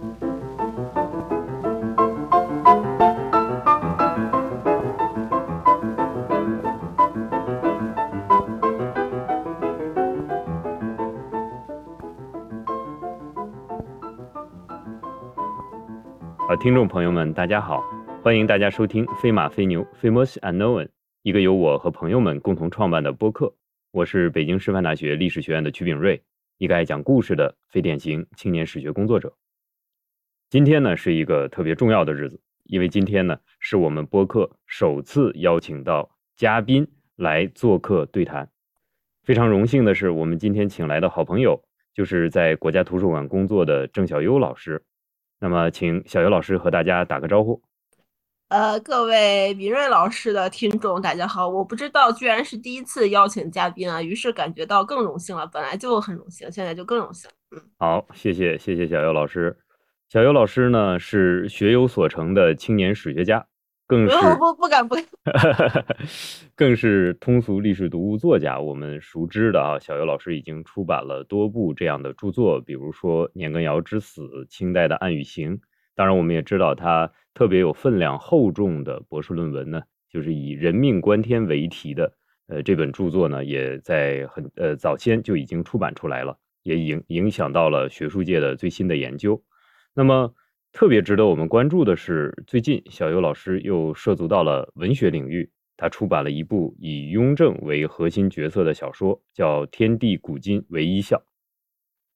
好，听众朋友们，大家好，欢迎大家收听《飞马飞牛 Famous Unknown》，一个由我和朋友们共同创办的播客。我是北京师范大学历史学院的曲炳瑞，一个爱讲故事的非典型青年史学工作者。今天呢是一个特别重要的日子，因为今天呢是我们播客首次邀请到嘉宾来做客对谈。非常荣幸的是，我们今天请来的好朋友就是在国家图书馆工作的郑小优老师。那么，请小优老师和大家打个招呼。呃，各位敏锐老师的听众，大家好！我不知道，居然是第一次邀请嘉宾啊，于是感觉到更荣幸了。本来就很荣幸，现在就更荣幸。嗯，好，谢谢，谢谢小优老师。小游老师呢，是学有所成的青年史学家。更是不不敢不，更是通俗历史读物作家。我们熟知的啊，小游老师已经出版了多部这样的著作，比如说《年羹尧之死》、清代的《暗与行》。当然，我们也知道他特别有分量、厚重的博士论文呢，就是以“人命关天”为题的。呃，这本著作呢，也在很呃早先就已经出版出来了，也影影响到了学术界的最新的研究。那么。特别值得我们关注的是，最近小游老师又涉足到了文学领域，他出版了一部以雍正为核心角色的小说，叫《天地古今为一笑》。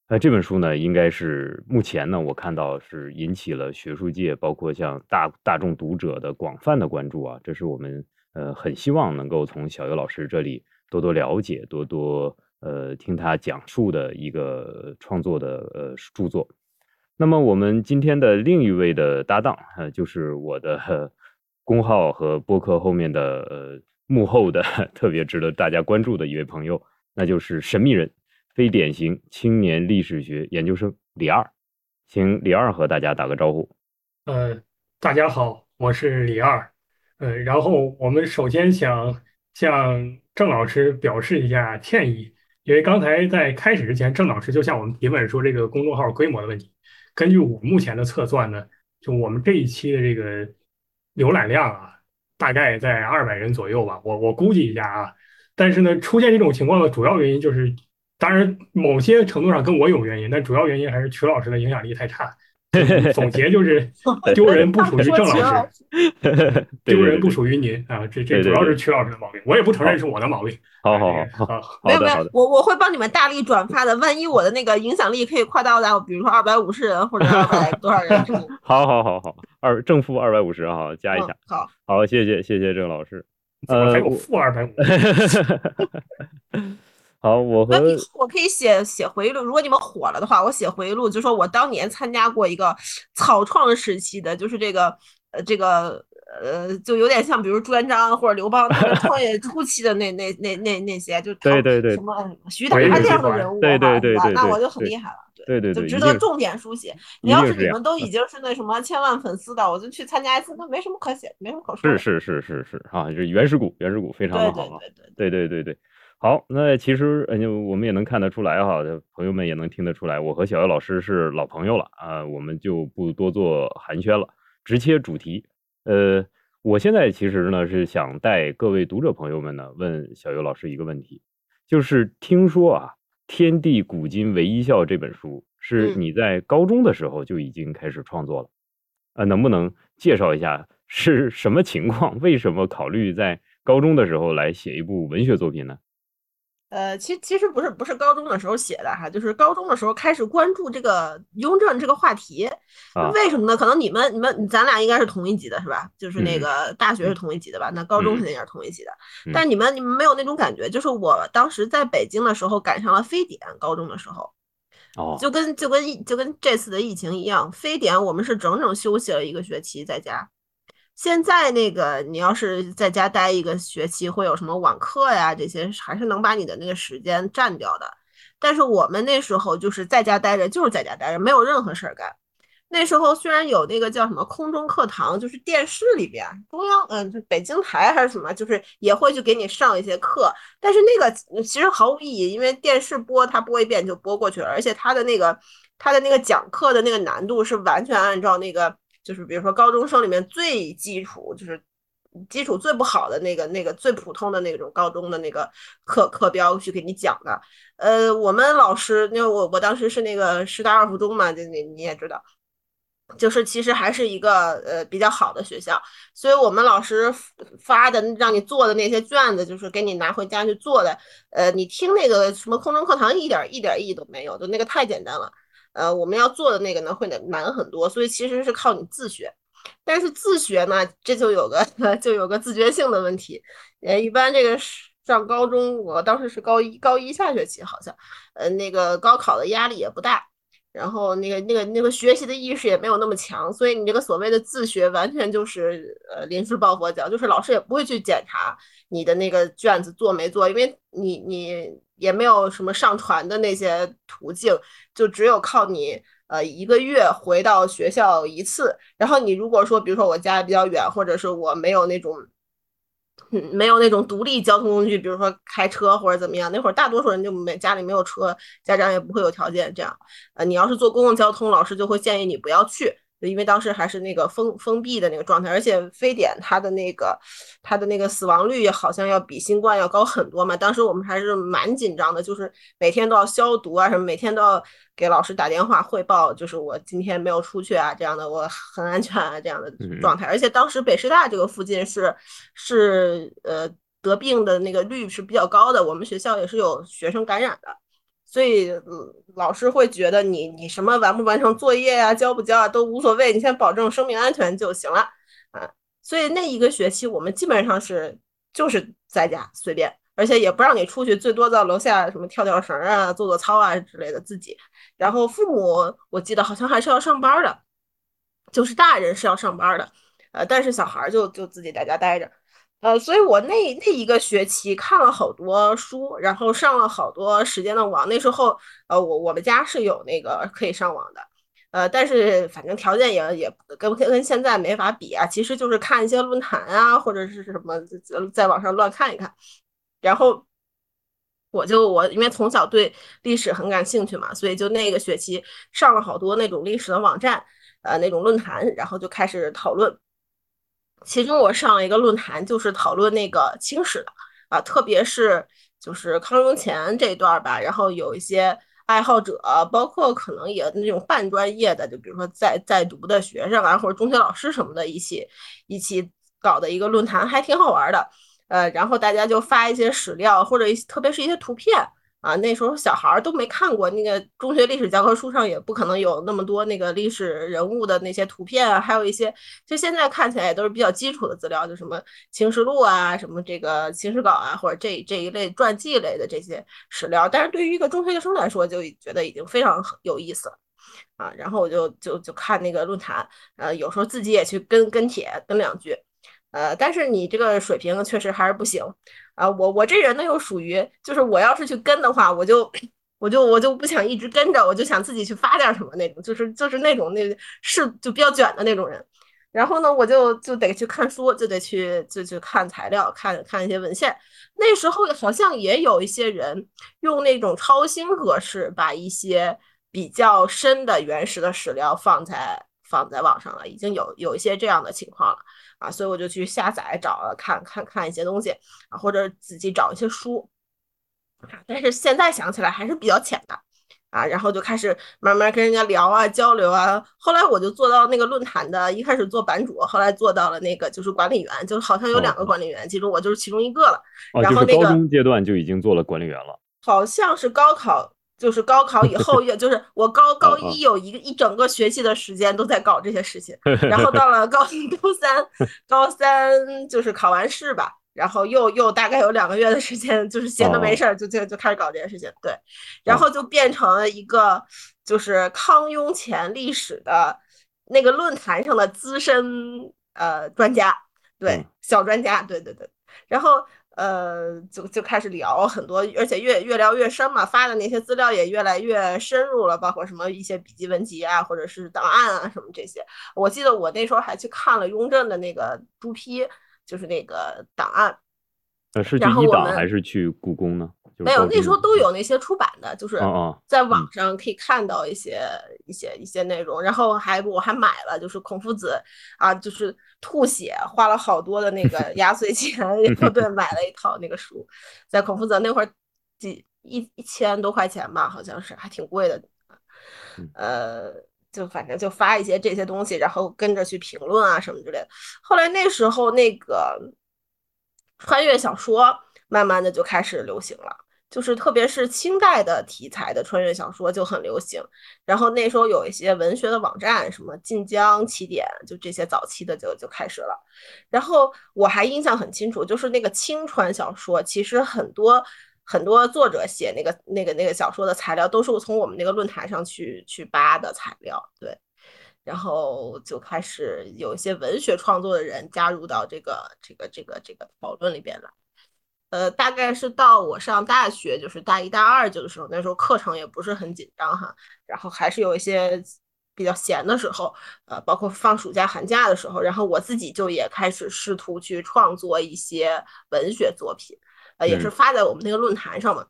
那这本书呢，应该是目前呢，我看到是引起了学术界，包括像大大众读者的广泛的关注啊。这是我们呃很希望能够从小游老师这里多多了解，多多呃听他讲述的一个创作的呃著作。那么我们今天的另一位的搭档，呃，就是我的 公号和播客后面的呃幕后的 特别值得大家关注的一位朋友，那就是神秘人，非典型青年历史学研究生李二，请李二和大家打个招呼。呃，大家好，我是李二，呃，然后我们首先想向郑老师表示一下歉意，因为刚才在开始之前，郑老师就向我们提问说这个公众号规模的问题。根据我目前的测算呢，就我们这一期的这个浏览量啊，大概在二百人左右吧。我我估计一下啊，但是呢，出现这种情况的主要原因就是，当然某些程度上跟我有原因，但主要原因还是曲老师的影响力太差。总结就是 丢人不属于郑老师，丢人不属于您啊！这这主要是曲老师的毛病，我也不承认是我的毛病。好好好，好，没有没有，我我会帮你们大力转发的。万一我的那个影响力可以扩大到，比如说二百五十人或者二百多少人？好好好好，二正负二百五十哈，加一下。好，好，谢谢谢谢郑老师。呃，还有负二百五。好，我和我可以写写回忆录。如果你们火了的话，我写回忆录，就说我当年参加过一个草创时期的，就是这个呃这个呃，就有点像比如朱元璋或者刘邦创业初期的那那那那那些，就对对对，什么徐达这样的人物，对对对对，那我就很厉害了，对对对，就值得重点书写。你要是你们都已经是那什么千万粉丝的，我就去参加一次，那没什么可写，没什么可说。是是是是是啊，这原始股，原始股非常的好啊，对对对对。好，那其实呃，我们也能看得出来哈，朋友们也能听得出来，我和小姚老师是老朋友了啊，我们就不多做寒暄了，直切主题。呃，我现在其实呢是想带各位读者朋友们呢问小游老师一个问题，就是听说啊，《天地古今唯一笑》这本书是你在高中的时候就已经开始创作了，啊，能不能介绍一下是什么情况？为什么考虑在高中的时候来写一部文学作品呢？呃，其其实不是不是高中的时候写的哈，就是高中的时候开始关注这个雍正这个话题。为什么呢？可能你们你们咱俩应该是同一级的是吧？就是那个大学是同一级的吧？那高中肯定也是同一级的。但你们你们没有那种感觉，就是我当时在北京的时候赶上了非典，高中的时候，哦，就跟就跟疫就跟这次的疫情一样，非典我们是整整休息了一个学期在家。现在那个，你要是在家待一个学期，会有什么网课呀？这些还是能把你的那个时间占掉的。但是我们那时候就是在家待着，就是在家待着，没有任何事儿干。那时候虽然有那个叫什么空中课堂，就是电视里边中央，嗯，就北京台还是什么，就是也会去给你上一些课。但是那个其实毫无意义，因为电视播它播一遍就播过去了，而且它的那个。他的那个讲课的那个难度是完全按照那个，就是比如说高中生里面最基础，就是基础最不好的那个那个最普通的那种高中的那个课课标去给你讲的。呃，我们老师，因为我我当时是那个师大二附中嘛，就你你也知道。就是其实还是一个呃比较好的学校，所以我们老师发的让你做的那些卷子，就是给你拿回家去做的。呃，你听那个什么空中课堂一点一点意义都没有，就那个太简单了。呃，我们要做的那个呢会难难很多，所以其实是靠你自学。但是自学呢，这就有个 就有个自觉性的问题。呃，一般这个上高中，我当时是高一高一下学期好像，呃，那个高考的压力也不大。然后那个那个那个学习的意识也没有那么强，所以你这个所谓的自学完全就是呃临时抱佛脚，就是老师也不会去检查你的那个卷子做没做，因为你你也没有什么上传的那些途径，就只有靠你呃一个月回到学校一次。然后你如果说比如说我家比较远，或者是我没有那种。没有那种独立交通工具，比如说开车或者怎么样。那会儿大多数人就没家里没有车，家长也不会有条件这样。呃，你要是坐公共交通，老师就会建议你不要去。因为当时还是那个封封闭的那个状态，而且非典它的那个它的那个死亡率好像要比新冠要高很多嘛。当时我们还是蛮紧张的，就是每天都要消毒啊什么，每天都要给老师打电话汇报，就是我今天没有出去啊这样的，我很安全啊这样的状态。而且当时北师大这个附近是是呃得病的那个率是比较高的，我们学校也是有学生感染的。所以老师会觉得你你什么完不完成作业呀，交不交啊都无所谓，你先保证生命安全就行了啊。所以那一个学期我们基本上是就是在家随便，而且也不让你出去，最多到楼下什么跳跳绳啊、做做操啊之类的自己。然后父母我记得好像还是要上班的，就是大人是要上班的，呃，但是小孩就就自己在家待着。呃，所以我那那一个学期看了好多书，然后上了好多时间的网。那时候，呃，我我们家是有那个可以上网的，呃，但是反正条件也也跟跟现在没法比啊。其实就是看一些论坛啊，或者是什么在网上乱看一看。然后我就我因为从小对历史很感兴趣嘛，所以就那个学期上了好多那种历史的网站，呃，那种论坛，然后就开始讨论。其中我上了一个论坛，就是讨论那个清史的啊，特别是就是康雍乾这一段吧。然后有一些爱好者，包括可能也那种半专业的，就比如说在在读的学生啊，或者中学老师什么的，一起一起搞的一个论坛，还挺好玩的。呃，然后大家就发一些史料，或者一特别是一些图片。啊，那时候小孩儿都没看过那个中学历史教科书上也不可能有那么多那个历史人物的那些图片啊，还有一些就现在看起来也都是比较基础的资料，就什么《清史录》啊，什么这个《清史稿》啊，或者这这一类传记类的这些史料。但是对于一个中学生来说，就觉得已经非常有意思了啊。然后我就就就看那个论坛，呃，有时候自己也去跟跟帖跟两句，呃，但是你这个水平确实还是不行。啊，我我这人呢又属于，就是我要是去跟的话，我就我就我就不想一直跟着，我就想自己去发点什么那种，就是就是那种那是就比较卷的那种人。然后呢，我就就得去看书，就得去就去看材料，看看一些文献。那时候好像也有一些人用那种超新格式，把一些比较深的原始的史料放在放在网上了，已经有有一些这样的情况了。啊，所以我就去下载找了看看看一些东西啊，或者自己找一些书啊。但是现在想起来还是比较浅的啊，然后就开始慢慢跟人家聊啊交流啊。后来我就做到那个论坛的，一开始做版主，后来做到了那个就是管理员，就好像有两个管理员，其中我就是其中一个了。然后那个高中阶段就已经做了管理员了，好像是高考。就是高考以后，也就是我高高一有一个一整个学期的时间都在搞这些事情，然后到了高一、高三，高三就是考完试吧，然后又又大概有两个月的时间，就是闲的没事儿，就就就开始搞这件事情。对，然后就变成了一个就是康雍乾历史的那个论坛上的资深呃专家，对，小专家，对对对，然后。呃，就就开始聊很多，而且越越聊越深嘛，发的那些资料也越来越深入了，包括什么一些笔记文集啊，或者是档案啊什么这些。我记得我那时候还去看了雍正的那个朱批，就是那个档案。呃，是去一档还是去故宫呢？就是没有，那时候都有那些出版的，就是在网上可以看到一些、一些一些内容，然后还我还买了，就是孔夫子啊，就是吐血，花了好多的那个 压岁钱，然后对买了一套那个书，在孔夫子那会儿几一一千多块钱吧，好像是还挺贵的，嗯呃，就反正就发一些这些东西，然后跟着去评论啊什么之类的。后来那时候那个穿越小说慢慢的就开始流行了。就是特别是清代的题材的穿越小说就很流行，然后那时候有一些文学的网站，什么晋江起点，就这些早期的就就开始了。然后我还印象很清楚，就是那个清传小说，其实很多很多作者写那个那个那个小说的材料，都是我从我们那个论坛上去去扒的材料，对。然后就开始有一些文学创作的人加入到这个这个这个这个讨论里边来。呃，大概是到我上大学，就是大一、大二这个时候，那时候课程也不是很紧张哈，然后还是有一些比较闲的时候，呃，包括放暑假、寒假的时候，然后我自己就也开始试图去创作一些文学作品，呃，也是发在我们那个论坛上嘛，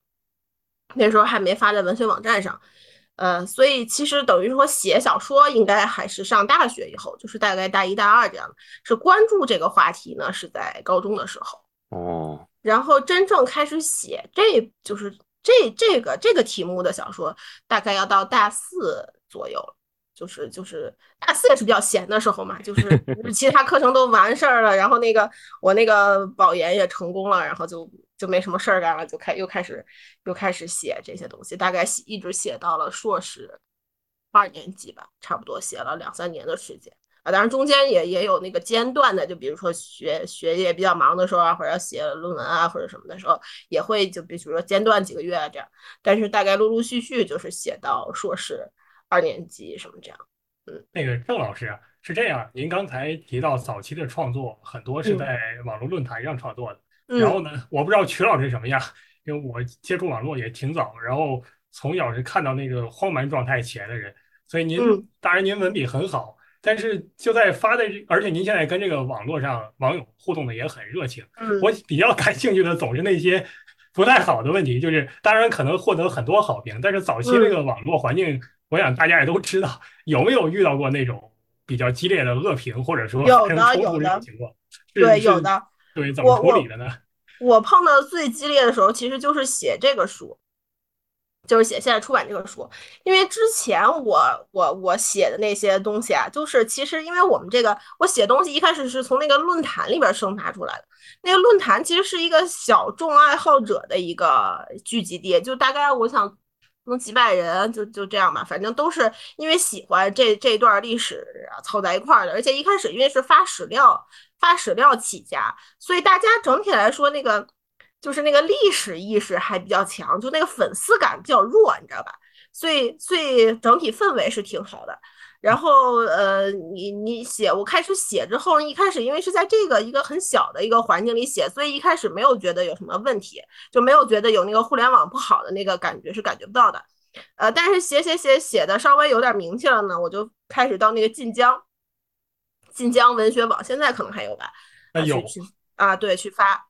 那时候还没发在文学网站上，呃，所以其实等于说写小说应该还是上大学以后，就是大概大一、大二这样，是关注这个话题呢，是在高中的时候。哦，然后真正开始写，这就是这这个这个题目的小说，大概要到大四左右，就是就是大四也是比较闲的时候嘛，就是 其他课程都完事儿了，然后那个我那个保研也成功了，然后就就没什么事儿干了，就开又开始又开始写这些东西，大概写一直写到了硕士二年级吧，差不多写了两三年的时间。啊，当然中间也也有那个间断的，就比如说学学业比较忙的时候啊，或者要写论文啊，或者什么的时候，也会就比如说间断几个月啊这样。但是大概陆陆续续就是写到硕士二年级什么这样。嗯，那个郑老师啊，是这样，您刚才提到早期的创作很多是在网络论坛上创作的，嗯、然后呢，我不知道曲老师什么样，因为我接触网络也挺早，然后从小是看到那个荒蛮状态起来的人，所以您、嗯、当然您文笔很好。但是就在发的，而且您现在跟这个网络上网友互动的也很热情。嗯，我比较感兴趣的总是那些不太好的问题，就是当然可能获得很多好评，但是早期那个网络环境，我想大家也都知道，有没有遇到过那种比较激烈的恶评，或者说有的有的情况？对，有的。对，怎么处理的呢？我碰到最激烈的时候，其实就是写这个书。就是写现在出版这个书，因为之前我我我写的那些东西啊，就是其实因为我们这个我写东西一开始是从那个论坛里边生发出来的，那个论坛其实是一个小众爱好者的一个聚集地，就大概我想能几百人，就就这样吧，反正都是因为喜欢这这段历史啊凑在一块儿的，而且一开始因为是发史料发史料起家，所以大家整体来说那个。就是那个历史意识还比较强，就那个粉丝感比较弱，你知道吧？所以，所以整体氛围是挺好的。然后，呃，你你写，我开始写之后，一开始因为是在这个一个很小的一个环境里写，所以一开始没有觉得有什么问题，就没有觉得有那个互联网不好的那个感觉是感觉不到的。呃，但是写写写写的稍微有点名气了呢，我就开始到那个晋江，晋江文学网，现在可能还有吧？啊，有啊，对，去发。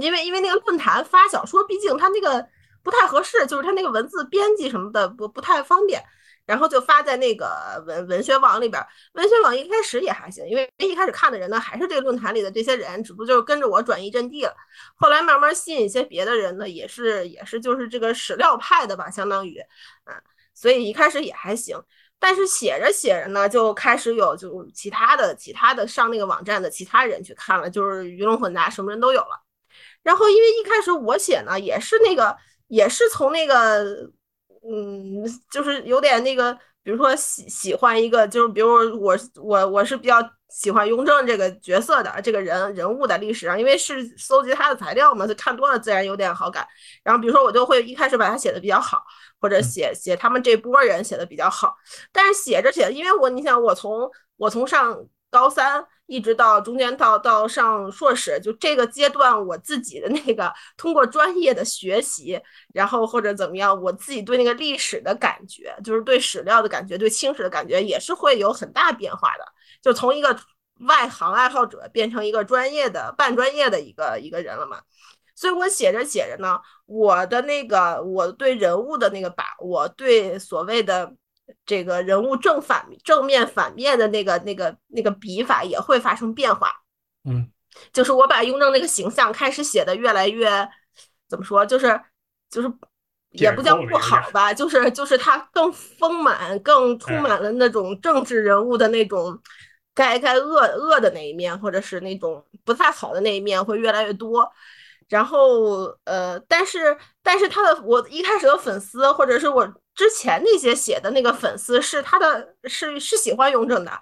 因为因为那个论坛发小说，毕竟它那个不太合适，就是它那个文字编辑什么的不不太方便，然后就发在那个文文学网里边。文学网一开始也还行，因为一开始看的人呢还是这个论坛里的这些人，只不过就是跟着我转移阵地了。后来慢慢吸引一些别的人呢，也是也是就是这个史料派的吧，相当于，啊，所以一开始也还行。但是写着写着呢，就开始有就其他的其他的上那个网站的其他人去看了，就是鱼龙混杂，什么人都有了。然后，因为一开始我写呢，也是那个，也是从那个，嗯，就是有点那个，比如说喜喜欢一个，就是比如我我我是比较喜欢雍正这个角色的这个人人物的历史上，因为是搜集他的材料嘛，就看多了自然有点好感。然后比如说我就会一开始把他写的比较好，或者写写他们这波人写的比较好。但是写着写，因为我你想我从我从上高三。一直到中间到到上硕士，就这个阶段，我自己的那个通过专业的学习，然后或者怎么样，我自己对那个历史的感觉，就是对史料的感觉，对清史的感觉，也是会有很大变化的。就从一个外行爱好者变成一个专业的半专业的一个一个人了嘛。所以我写着写着呢，我的那个我对人物的那个把握，对所谓的这个人物正反正面反面的那个那个那个笔法也会发生变化。嗯，就是我把雍正那个形象开始写的越来越怎么说，就是就是也不叫不好吧，就是就是他更丰满，更充满了那种政治人物的那种。该该恶恶的那一面，或者是那种不太好的那一面会越来越多，然后呃，但是但是他的我一开始的粉丝，或者是我之前那些写的那个粉丝，是他的是是喜欢雍正的，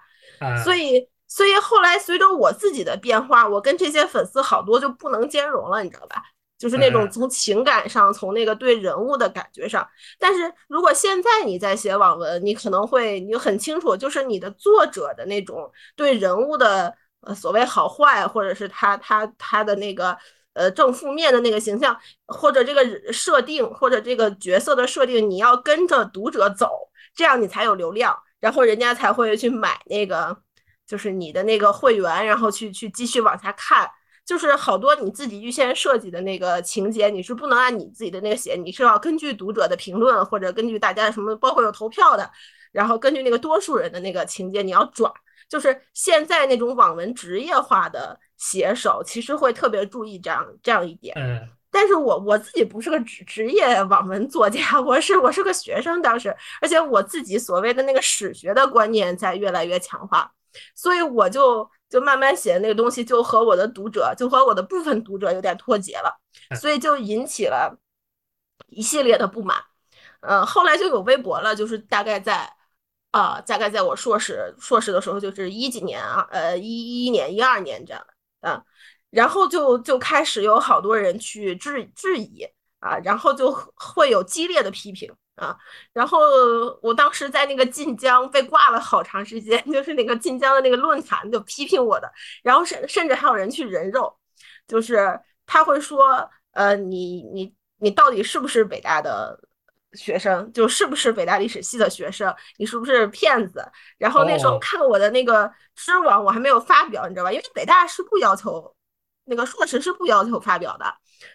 所以所以后来随着我自己的变化，我跟这些粉丝好多就不能兼容了，你知道吧？就是那种从情感上，从那个对人物的感觉上，但是如果现在你在写网文，你可能会你很清楚，就是你的作者的那种对人物的呃所谓好坏，或者是他他他的那个呃正负面的那个形象，或者这个设定，或者这个角色的设定，你要跟着读者走，这样你才有流量，然后人家才会去买那个就是你的那个会员，然后去去继续往下看。就是好多你自己预先设计的那个情节，你是不能按你自己的那个写，你是要根据读者的评论或者根据大家什么，包括有投票的，然后根据那个多数人的那个情节你要转。就是现在那种网文职业化的写手，其实会特别注意这样这样一点。嗯，但是我我自己不是个职职业网文作家，我是我是个学生当时，而且我自己所谓的那个史学的观念在越来越强化，所以我就。就慢慢写的那个东西，就和我的读者，就和我的部分读者有点脱节了，所以就引起了一系列的不满。呃，后来就有微博了，就是大概在啊，大概在我硕士硕士的时候，就是一几年啊，呃，一一年、一二年这样的啊，然后就就开始有好多人去质质疑啊，然后就会有激烈的批评。啊，然后我当时在那个晋江被挂了好长时间，就是那个晋江的那个论坛就批评我的，然后甚甚至还有人去人肉，就是他会说，呃，你你你到底是不是北大的学生，就是不是北大历史系的学生，你是不是骗子？然后那时候看我的那个知网，我还没有发表，你知道吧？因为北大是不要求，那个硕士是不要求发表的。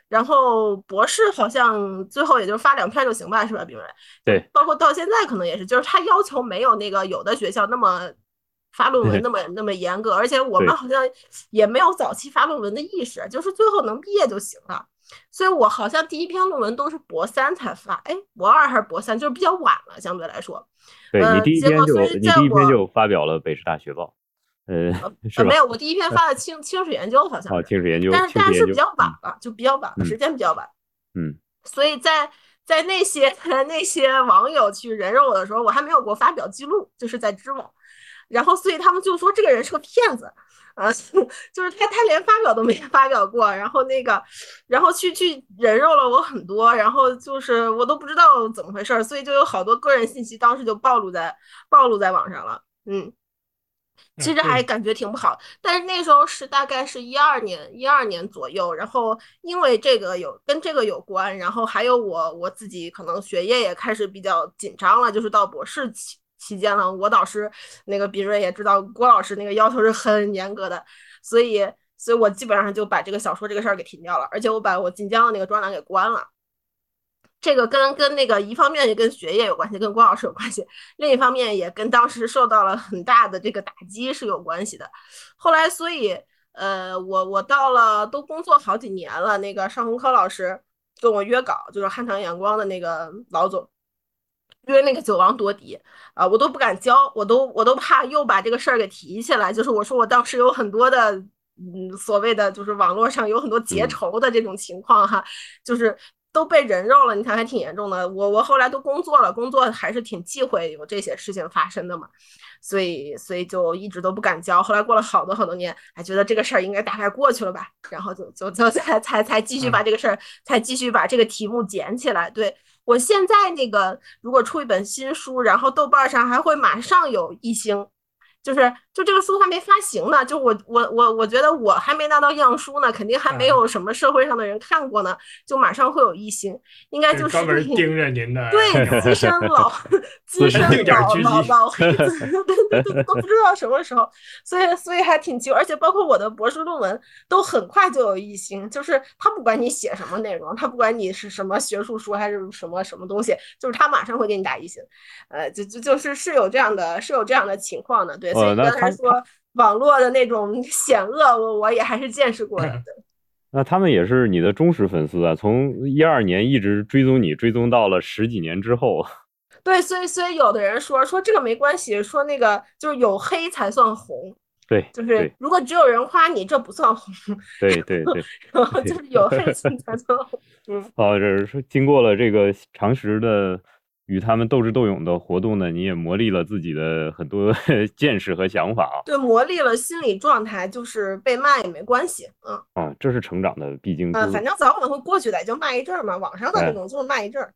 然后博士好像最后也就发两篇就行吧，是吧，冰蕊？对，包括到现在可能也是，就是他要求没有那个有的学校那么发论文那么那么严格，而且我们好像也没有早期发论文的意识，就是最后能毕业就行了。所以我好像第一篇论文都是博三才发，哎，博二还是博三，就是比较晚了，相对来说。对你第一篇就你第一篇就发表了《北师大学报》。呃，没有，我第一篇发的清清史研究好像，哦，清史研究，但是但是比较晚了，就比较晚了，时间比较晚。嗯，所以在在那些那些网友去人肉我的时候，我还没有过发表记录，就是在知网，然后所以他们就说这个人是个骗子，啊，就是他他连发表都没发表过，然后那个，然后去去人肉了我很多，然后就是我都不知道怎么回事儿，所以就有好多个人信息当时就暴露在暴露在网上了，嗯。其实还感觉挺不好，但是那时候是大概是一二年，一二年左右，然后因为这个有跟这个有关，然后还有我我自己可能学业也开始比较紧张了，就是到博士期期间了，我导师那个斌瑞也知道郭老师那个要求是很严格的，所以所以我基本上就把这个小说这个事儿给停掉了，而且我把我晋江的那个专栏给关了。这个跟跟那个一方面也跟学业有关系，跟郭老师有关系；另一方面也跟当时受到了很大的这个打击是有关系的。后来，所以呃，我我到了都工作好几年了，那个尚洪科老师跟我约稿，就是汉唐阳光的那个老总约那个九王夺嫡啊，我都不敢交，我都我都怕又把这个事儿给提起来。就是我说我当时有很多的嗯，所谓的就是网络上有很多结仇的这种情况哈，就是。都被人肉了，你看还挺严重的。我我后来都工作了，工作还是挺忌讳有这些事情发生的嘛，所以所以就一直都不敢交。后来过了好多好多年，还觉得这个事儿应该大概过去了吧，然后就就就 才才才继续把这个事儿，才继续把这个题目捡起来。对我现在那个，如果出一本新书，然后豆瓣上还会马上有一星。就是就这个书还没发行呢，就我我我我觉得我还没拿到样书呢，肯定还没有什么社会上的人看过呢，就马上会有异星，应该就是专门盯着您的，对资深 老 资深老老老黑子，对对对，都不知道什么时候，所以所以还挺急，而且包括我的博士论文都很快就有一星，就是他不管你写什么内容，他不管你是什么学术书还是什么什么东西，就是他马上会给你打一星，呃，就就就是是有这样的，是有这样的情况的，对，所以刚才说网络的那种险恶，我我也还是见识过的。那他们也是你的忠实粉丝啊，从一二年一直追踪你，追踪到了十几年之后。对，所以所以有的人说说这个没关系，说那个就是有黑才算红。对，就是如果只有人夸你，这不算红。对对对，然后就是有黑才算红。嗯，哦，这是说经过了这个常识的与他们斗智斗勇的活动呢，你也磨砺了自己的很多 见识和想法啊。对，磨砺了心理状态，就是被骂也没关系。嗯，啊，这是成长的必经之路。反正早晚会过去的，就骂一阵儿嘛。网上的那种就是骂一阵儿。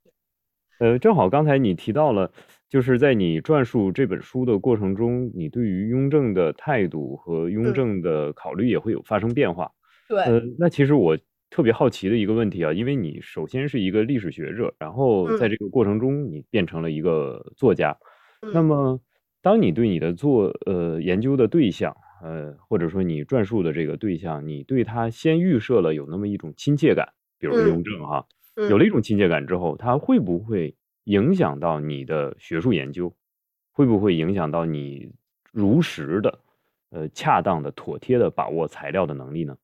呃，正好刚才你提到了，就是在你撰述这本书的过程中，你对于雍正的态度和雍正的考虑也会有发生变化。对，呃，那其实我特别好奇的一个问题啊，因为你首先是一个历史学者，然后在这个过程中你变成了一个作家，那么当你对你的做呃研究的对象，呃，或者说你撰述的这个对象，你对他先预设了有那么一种亲切感，比如雍正哈。有了一种亲切感之后，它会不会影响到你的学术研究？会不会影响到你如实的、呃恰当的、妥帖的把握材料的能力呢？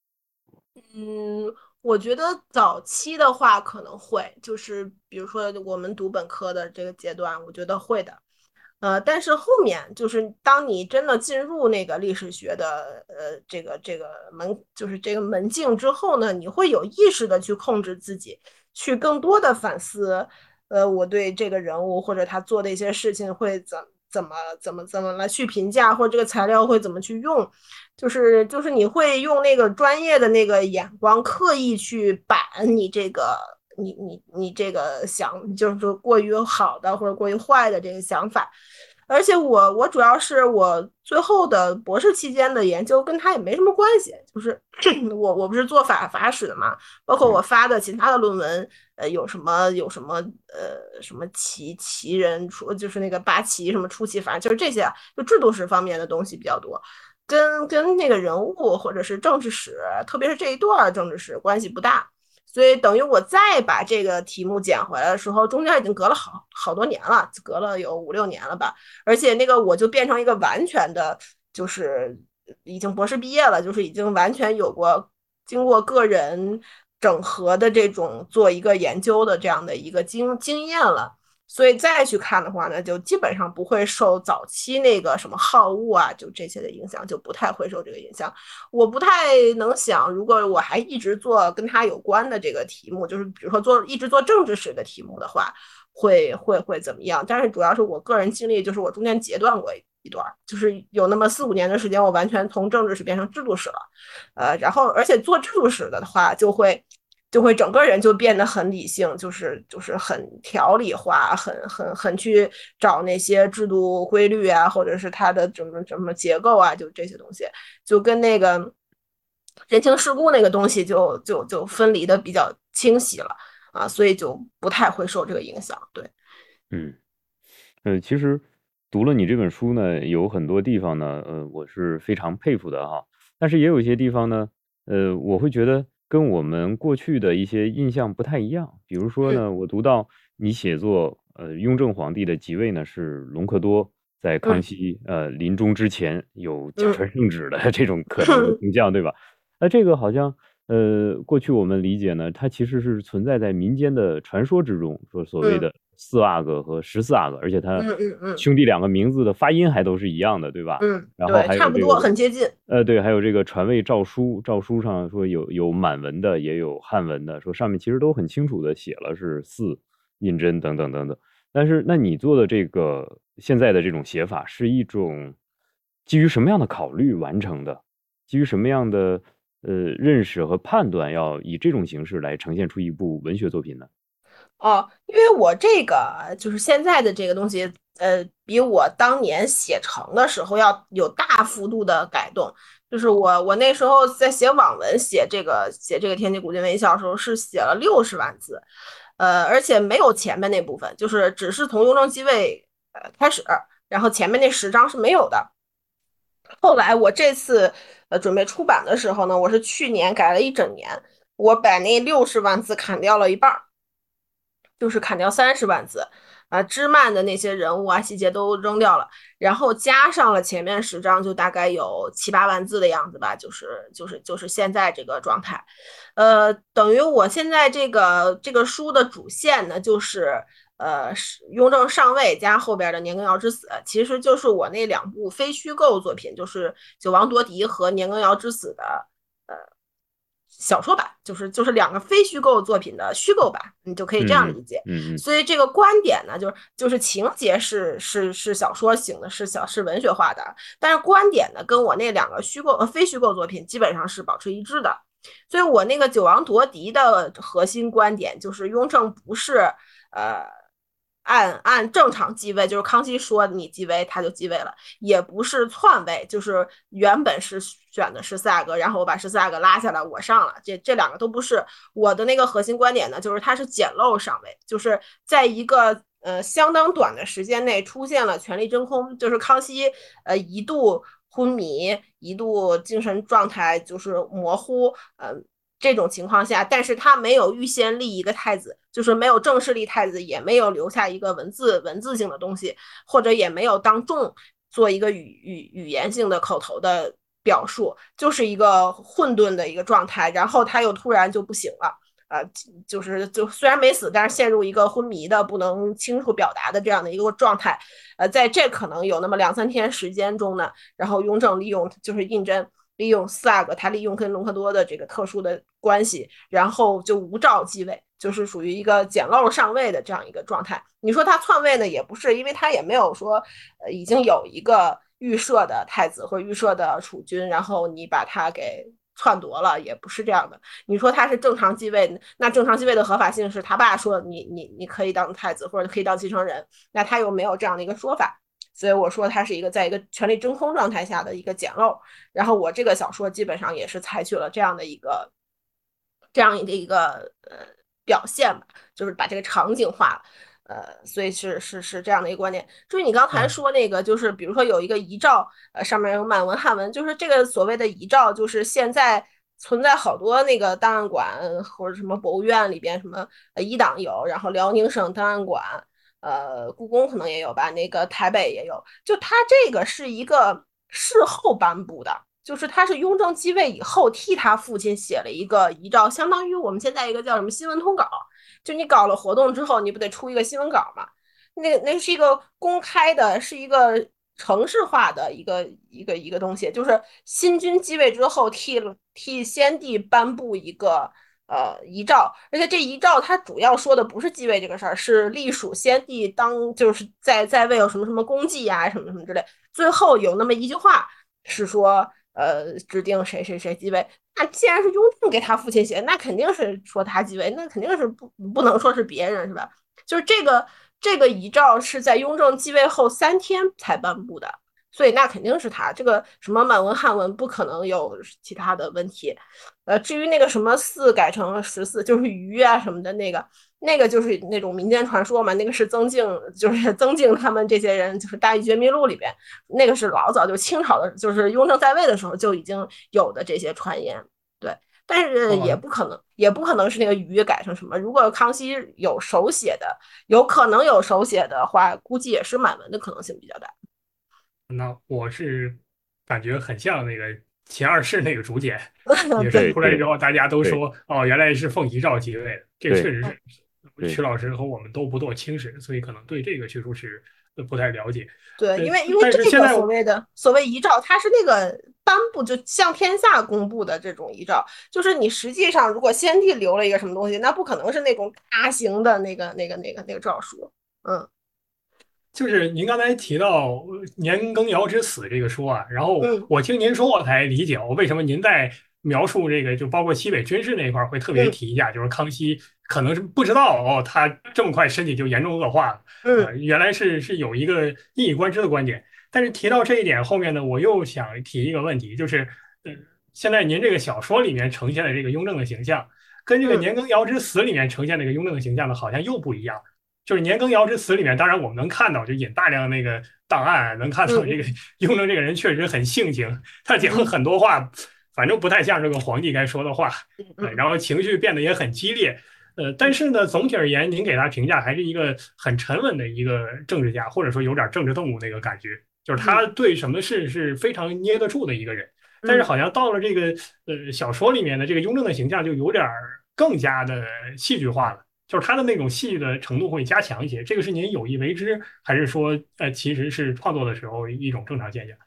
嗯，我觉得早期的话可能会，就是比如说我们读本科的这个阶段，我觉得会的。呃，但是后面就是当你真的进入那个历史学的呃这个这个门，就是这个门径之后呢，你会有意识的去控制自己。去更多的反思，呃，我对这个人物或者他做的一些事情会怎怎么怎么怎么来去评价，或者这个材料会怎么去用，就是就是你会用那个专业的那个眼光，刻意去板你这个你你你这个想，就是说过于好的或者过于坏的这个想法。而且我我主要是我最后的博士期间的研究跟他也没什么关系，就是 我我不是做法法史的嘛，包括我发的其他的论文，呃，有什么有什么呃什么奇奇人出，就是那个八旗什么出奇法，就是这些就制度史方面的东西比较多，跟跟那个人物或者是政治史，特别是这一段政治史关系不大。所以等于我再把这个题目捡回来的时候，中间已经隔了好好多年了，隔了有五六年了吧。而且那个我就变成一个完全的，就是已经博士毕业了，就是已经完全有过经过个人整合的这种做一个研究的这样的一个经经验了。所以再去看的话呢，就基本上不会受早期那个什么好恶啊，就这些的影响，就不太会受这个影响。我不太能想，如果我还一直做跟他有关的这个题目，就是比如说做一直做政治史的题目的话，会会会怎么样？但是主要是我个人经历，就是我中间截断过一段，就是有那么四五年的时间，我完全从政治史变成制度史了。呃，然后而且做制度史的话，就会。就会整个人就变得很理性，就是就是很条理化，很很很去找那些制度规律啊，或者是它的怎么怎么结构啊，就这些东西，就跟那个人情世故那个东西就就就分离的比较清晰了啊，所以就不太会受这个影响。对，嗯，呃，其实读了你这本书呢，有很多地方呢，呃，我是非常佩服的哈，但是也有一些地方呢，呃，我会觉得。跟我们过去的一些印象不太一样，比如说呢，我读到你写作，呃，雍正皇帝的即位呢是隆科多在康熙呃临终之前有假传圣旨的 这种可能的 形象，对吧？那这个好像。呃，过去我们理解呢，它其实是存在在民间的传说之中，说所谓的四阿哥和十四阿哥，而且他兄弟两个名字的发音还都是一样的，对吧？嗯，然后还有差不多很接近。呃，对，还有这个传位诏书，诏书上说有有满文的，也有汉文的，说上面其实都很清楚的写了是四胤禛等等等等。但是，那你做的这个现在的这种写法，是一种基于什么样的考虑完成的？基于什么样的？呃，认识和判断要以这种形式来呈现出一部文学作品呢？哦，因为我这个就是现在的这个东西，呃，比我当年写成的时候要有大幅度的改动。就是我我那时候在写网文，写这个写这个天地古今微笑的时候，是写了六十万字，呃，而且没有前面那部分，就是只是从雍正继位呃开始，然后前面那十章是没有的。后来我这次呃准备出版的时候呢，我是去年改了一整年，我把那六十万字砍掉了一半儿，就是砍掉三十万字。啊，枝蔓的那些人物啊，细节都扔掉了，然后加上了前面十章，就大概有七八万字的样子吧，就是就是就是现在这个状态，呃，等于我现在这个这个书的主线呢，就是呃雍正上位加后边的年羹尧之死，其实就是我那两部非虚构作品，就是九王夺嫡和年羹尧之死的。小说版就是就是两个非虚构作品的虚构版，你就可以这样理解。嗯嗯。所以这个观点呢，就是就是情节是是是小说型的，是小是文学化的，但是观点呢，跟我那两个虚构呃非虚构作品基本上是保持一致的。所以我那个九王夺嫡的核心观点就是雍正不是呃。按按正常继位，就是康熙说你继位，他就继位了，也不是篡位，就是原本是选的十四阿哥，然后我把十四阿哥拉下来，我上了，这这两个都不是。我的那个核心观点呢，就是他是捡漏上位，就是在一个呃相当短的时间内出现了权力真空，就是康熙呃一度昏迷，一度精神状态就是模糊，嗯。这种情况下，但是他没有预先立一个太子，就是没有正式立太子，也没有留下一个文字文字性的东西，或者也没有当众做一个语语语言性的口头的表述，就是一个混沌的一个状态。然后他又突然就不行了，呃，就是就虽然没死，但是陷入一个昏迷的、不能清楚表达的这样的一个状态。呃，在这可能有那么两三天时间中呢，然后雍正利用就是胤禛。利用四阿哥，他利用跟隆科多的这个特殊的关系，然后就无诏继位，就是属于一个捡漏上位的这样一个状态。你说他篡位呢，也不是，因为他也没有说，呃，已经有一个预设的太子或者预设的储君，然后你把他给篡夺了，也不是这样的。你说他是正常继位，那正常继位的合法性是他爸说你你你可以当太子或者可以当继承人，那他又没有这样的一个说法。所以我说它是一个在一个权力真空状态下的一个捡漏，然后我这个小说基本上也是采取了这样的一个这样的一个呃表现吧，就是把这个场景化了，呃，所以是是是这样的一个观点。至于你刚才说那个，就是比如说有一个遗诏，呃，上面有满文汉文，就是这个所谓的遗诏，就是现在存在好多那个档案馆或者什么博物院里边，什么呃一档有，然后辽宁省档案馆。呃，故宫可能也有吧，那个台北也有。就它这个是一个事后颁布的，就是他是雍正继位以后替他父亲写了一个遗诏，相当于我们现在一个叫什么新闻通稿。就你搞了活动之后，你不得出一个新闻稿嘛？那那是一个公开的，是一个城市化的一个一个一个东西，就是新君继位之后替替先帝颁布一个。呃，遗诏，而且这遗诏它主要说的不是继位这个事儿，是隶属先帝当就是在在位有什么什么功绩呀，什么什么之类。最后有那么一句话是说，呃，指定谁谁谁继位。那既然是雍正给他父亲写，那肯定是说他继位，那肯定是不不能说是别人，是吧？就是这个这个遗诏是在雍正继位后三天才颁布的。所以那肯定是他，这个什么满文汉文不可能有其他的问题。呃，至于那个什么四改成了十四，就是鱼啊什么的那个，那个就是那种民间传说嘛。那个是曾静，就是 曾静他们这些人，就是《大义觉迷录》里边，那个是老早就清朝的，就是雍正在位的时候就已经有的这些传言。对，但是也不可能，也不可能是那个鱼改成什么。如果康熙有手写的，有可能有手写的话，估计也是满文的可能性比较大。那我是感觉很像那个秦二世那个竹简，也是出来之后大家都说哦，原来是奉遗诏即位的。这个确实是曲老师和我们都不做清史，所以可能对这个学术史不太了解。对，因为因为这个所谓的所谓遗诏，它是那个颁布就向天下公布的这种遗诏，就是你实际上如果先帝留了一个什么东西，那不可能是那种大型的那个那个那个那个诏书，嗯。就是您刚才提到年羹尧之死这个说啊，然后我听您说我才理解我，为什么您在描述这个，就包括西北军事那一块儿，会特别提一下，就是康熙可能是不知道哦，他这么快身体就严重恶化了。嗯，原来是是有一个一以贯之的观点。但是提到这一点后面呢，我又想提一个问题，就是呃，现在您这个小说里面呈现的这个雍正的形象，跟这个《年羹尧之死》里面呈现那个雍正的形象呢，好像又不一样。就是《年羹尧之死》里面，当然我们能看到，就引大量那个档案，能看到这个雍正这个人确实很性情，他讲了很多话。反正不太像这个皇帝该说的话，然后情绪变得也很激烈，呃，但是呢，总体而言，您给他评价还是一个很沉稳的一个政治家，或者说有点政治动物那个感觉，就是他对什么事是非常捏得住的一个人。但是好像到了这个呃小说里面的这个雍正的形象就有点更加的戏剧化了，就是他的那种戏的程度会加强一些。这个是您有意为之，还是说呃其实是创作的时候一种正常现象？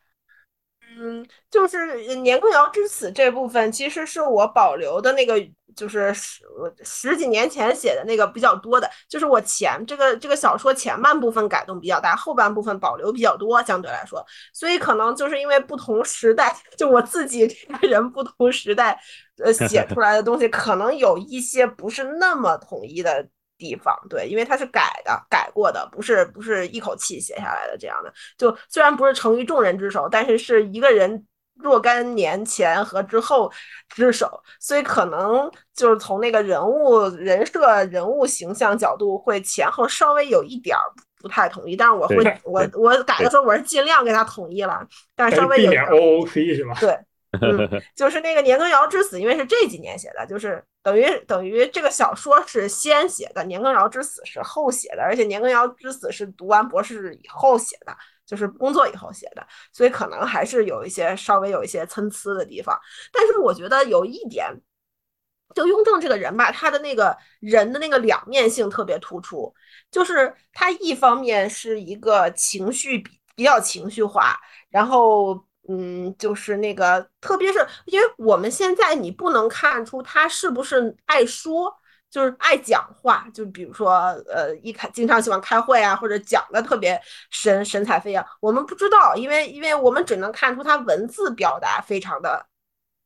嗯，就是年羹尧之死这部分，其实是我保留的那个，就是十十几年前写的那个比较多的。就是我前这个这个小说前半部分改动比较大，后半部分保留比较多，相对来说，所以可能就是因为不同时代，就我自己 这个人不同时代，呃，写出来的东西可能有一些不是那么统一的。地方对，因为它是改的，改过的，不是不是一口气写下来的这样的。就虽然不是成于众人之手，但是是一个人若干年前和之后之手，所以可能就是从那个人物人设、人物形象角度，会前后稍微有一点儿不太统一。但是我会，我我改的时候我是尽量给他统一了，但是稍微有点 O O C 是吧？对。嗯，就是那个年羹尧之死，因为是这几年写的，就是等于等于这个小说是先写的，年羹尧之死是后写的，而且年羹尧之死是读完博士以后写的，就是工作以后写的，所以可能还是有一些稍微有一些参差的地方。但是我觉得有一点，就雍正这个人吧，他的那个人的那个两面性特别突出，就是他一方面是一个情绪比比较情绪化，然后。嗯，就是那个，特别是因为我们现在你不能看出他是不是爱说，就是爱讲话，就比如说，呃，一开经常喜欢开会啊，或者讲的特别神神采飞扬，我们不知道，因为因为我们只能看出他文字表达非常的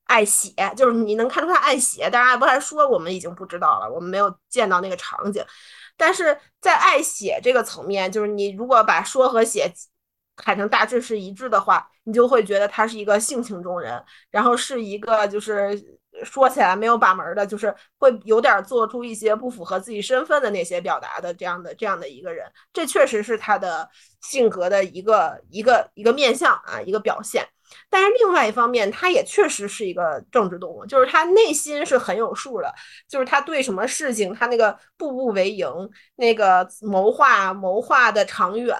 爱写，就是你能看出他爱写，但是爱不爱说，我们已经不知道了，我们没有见到那个场景，但是在爱写这个层面，就是你如果把说和写。产生大致是一致的话，你就会觉得他是一个性情中人，然后是一个就是说起来没有把门的，就是会有点做出一些不符合自己身份的那些表达的这样的这样的一个人。这确实是他的性格的一个一个一个面相啊，一个表现。但是另外一方面，他也确实是一个政治动物，就是他内心是很有数的，就是他对什么事情，他那个步步为营，那个谋划谋划的长远。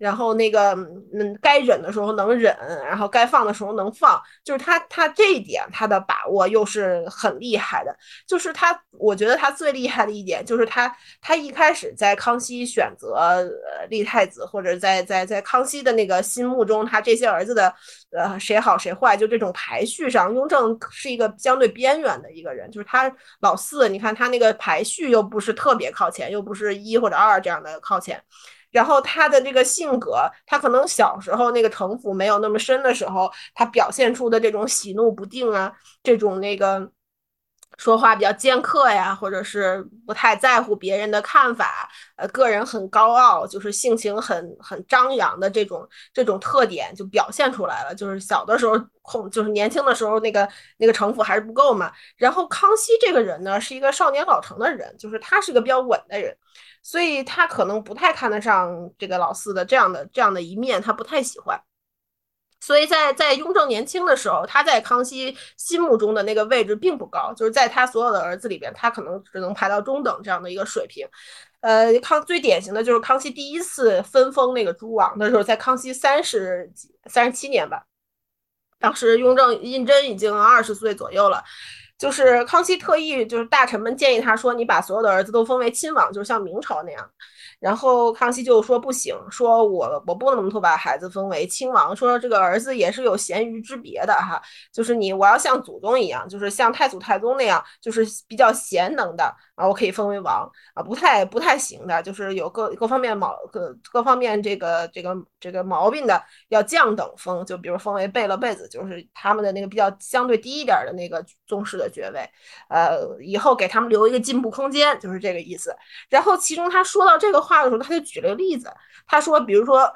然后那个，嗯，该忍的时候能忍，然后该放的时候能放，就是他，他这一点他的把握又是很厉害的。就是他，我觉得他最厉害的一点就是他，他一开始在康熙选择呃立太子，或者在在在康熙的那个心目中，他这些儿子的呃谁好谁坏，就这种排序上，雍正是一个相对边缘的一个人。就是他老四，你看他那个排序又不是特别靠前，又不是一或者二这样的靠前。然后他的这个性格，他可能小时候那个城府没有那么深的时候，他表现出的这种喜怒不定啊，这种那个说话比较尖刻呀，或者是不太在乎别人的看法，呃，个人很高傲，就是性情很很张扬的这种这种特点就表现出来了。就是小的时候控，就是年轻的时候那个那个城府还是不够嘛。然后康熙这个人呢，是一个少年老成的人，就是他是个比较稳的人。所以他可能不太看得上这个老四的这样的这样的一面，他不太喜欢。所以在在雍正年轻的时候，他在康熙心目中的那个位置并不高，就是在他所有的儿子里边，他可能只能排到中等这样的一个水平。呃，康最典型的就是康熙第一次分封那个诸王的时候，在康熙三十几三十七年吧，当时雍正胤禛已经二十岁左右了。就是康熙特意就是大臣们建议他说，你把所有的儿子都封为亲王，就像明朝那样。然后康熙就说不行，说我我不能够把孩子封为亲王，说这个儿子也是有咸鱼之别的哈，就是你我要像祖宗一样，就是像太祖太宗那样，就是比较贤能的啊，我可以封为王啊，不太不太行的，就是有各各方面毛各各方面这个这个这个毛病的要降等封，就比如封为贝勒贝子，就是他们的那个比较相对低一点的那个宗室的爵位，呃，以后给他们留一个进步空间，就是这个意思。然后其中他说到这个。话的时候，他就举了个例子，他说，比如说，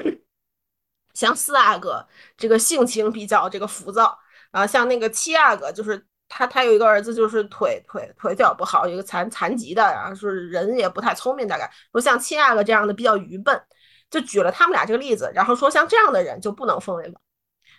像四阿哥这个性情比较这个浮躁啊，像那个七阿哥，就是他他有一个儿子，就是腿腿腿脚不好，一个残残疾的，然后是人也不太聪明，大概说像七阿哥这样的比较愚笨，就举了他们俩这个例子，然后说像这样的人就不能封为王，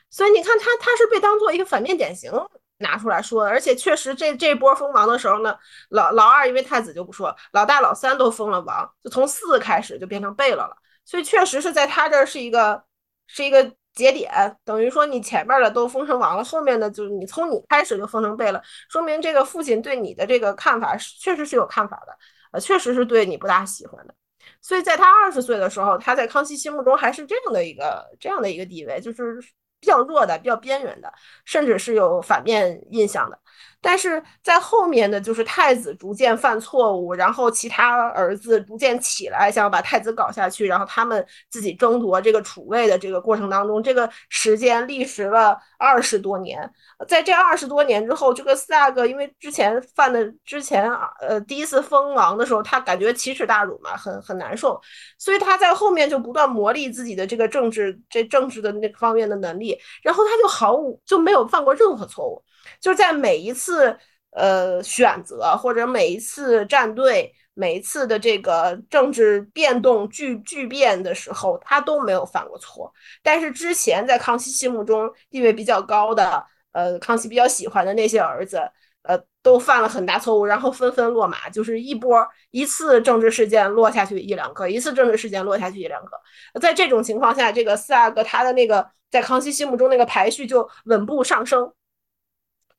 所以你看他他是被当做一个反面典型。拿出来说，而且确实这这波封王的时候呢，老老二因为太子就不说，老大老三都封了王，就从四开始就变成贝勒了，所以确实是在他这儿是一个是一个节点，等于说你前面的都封成王了，后面的就是你从你开始就封成贝了，说明这个父亲对你的这个看法确实是有看法的，呃，确实是对你不大喜欢的，所以在他二十岁的时候，他在康熙心目中还是这样的一个这样的一个地位，就是。比较弱的、比较边缘的，甚至是有反面印象的。但是在后面的就是太子逐渐犯错误，然后其他儿子逐渐起来，想要把太子搞下去，然后他们自己争夺这个储位的这个过程当中，这个时间历时了二十多年。在这二十多年之后，这个四阿哥因为之前犯的之前呃第一次封王的时候，他感觉奇耻大辱嘛，很很难受，所以他在后面就不断磨砺自己的这个政治这政治的那方面的能力，然后他就毫无就没有犯过任何错误。就在每一次呃选择或者每一次站队、每一次的这个政治变动巨巨变的时候，他都没有犯过错。但是之前在康熙心目中地位比较高的，呃，康熙比较喜欢的那些儿子，呃，都犯了很大错误，然后纷纷落马，就是一波一次政治事件落下去一两个，一次政治事件落下去一两个。在这种情况下，这个四阿哥他的那个在康熙心目中那个排序就稳步上升。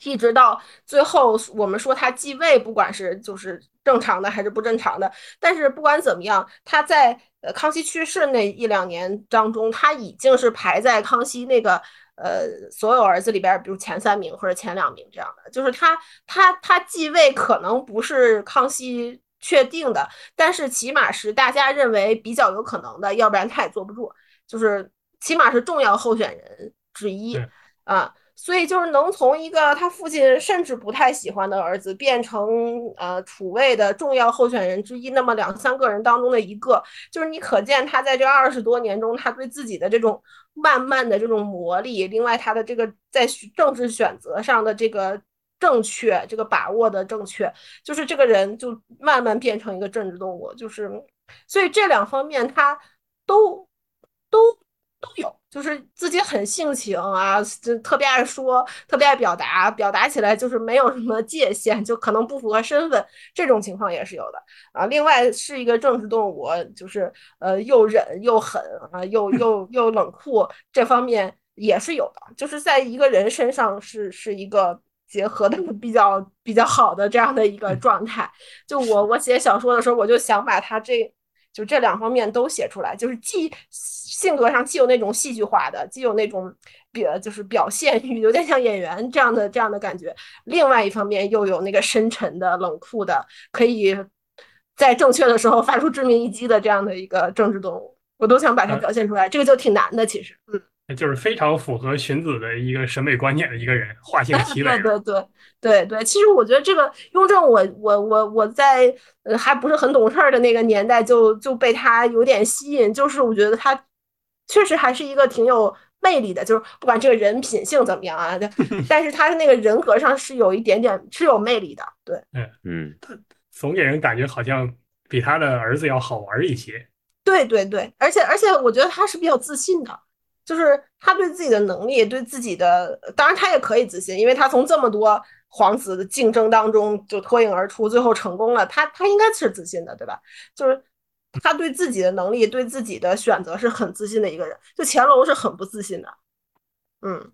一直到最后，我们说他继位，不管是就是正常的还是不正常的，但是不管怎么样，他在呃康熙去世那一两年当中，他已经是排在康熙那个呃所有儿子里边，比如前三名或者前两名这样的。就是他他他继位可能不是康熙确定的，但是起码是大家认为比较有可能的，要不然他也坐不住。就是起码是重要候选人之一啊。所以就是能从一个他父亲甚至不太喜欢的儿子变成呃储位的重要候选人之一，那么两三个人当中的一个，就是你可见他在这二十多年中，他对自己的这种慢慢的这种磨砺，另外他的这个在政治选择上的这个正确，这个把握的正确，就是这个人就慢慢变成一个政治动物，就是所以这两方面他都都。都有，就是自己很性情啊，就特别爱说，特别爱表达，表达起来就是没有什么界限，就可能不符合身份，这种情况也是有的啊。另外是一个政治动物，就是呃又忍又狠啊，又 又又冷酷，这方面也是有的，就是在一个人身上是是一个结合的比较比较好的这样的一个状态。就我我写小说的时候，我就想把他这。就这两方面都写出来，就是既性格上既有那种戏剧化的，既有那种表就是表现欲，有点像演员这样的这样的感觉。另外一方面又有那个深沉的、冷酷的，可以在正确的时候发出致命一击的这样的一个政治动物，我都想把它表现出来。这个就挺难的，其实，嗯。就是非常符合荀子的一个审美观念的一个人，画性奇伟。对对对对对，其实我觉得这个雍正，我我我我在呃还不是很懂事儿的那个年代，就就被他有点吸引。就是我觉得他确实还是一个挺有魅力的，就是不管这个人品性怎么样啊，但是他的那个人格上是有一点点是有魅力的。对，嗯嗯，他总给人感觉好像比他的儿子要好玩一些。对对对，而且而且我觉得他是比较自信的。就是他对自己的能力，对自己的，当然他也可以自信，因为他从这么多皇子的竞争当中就脱颖而出，最后成功了。他他应该是自信的，对吧？就是他对自己的能力，对自己的选择是很自信的一个人。就乾隆是很不自信的，嗯，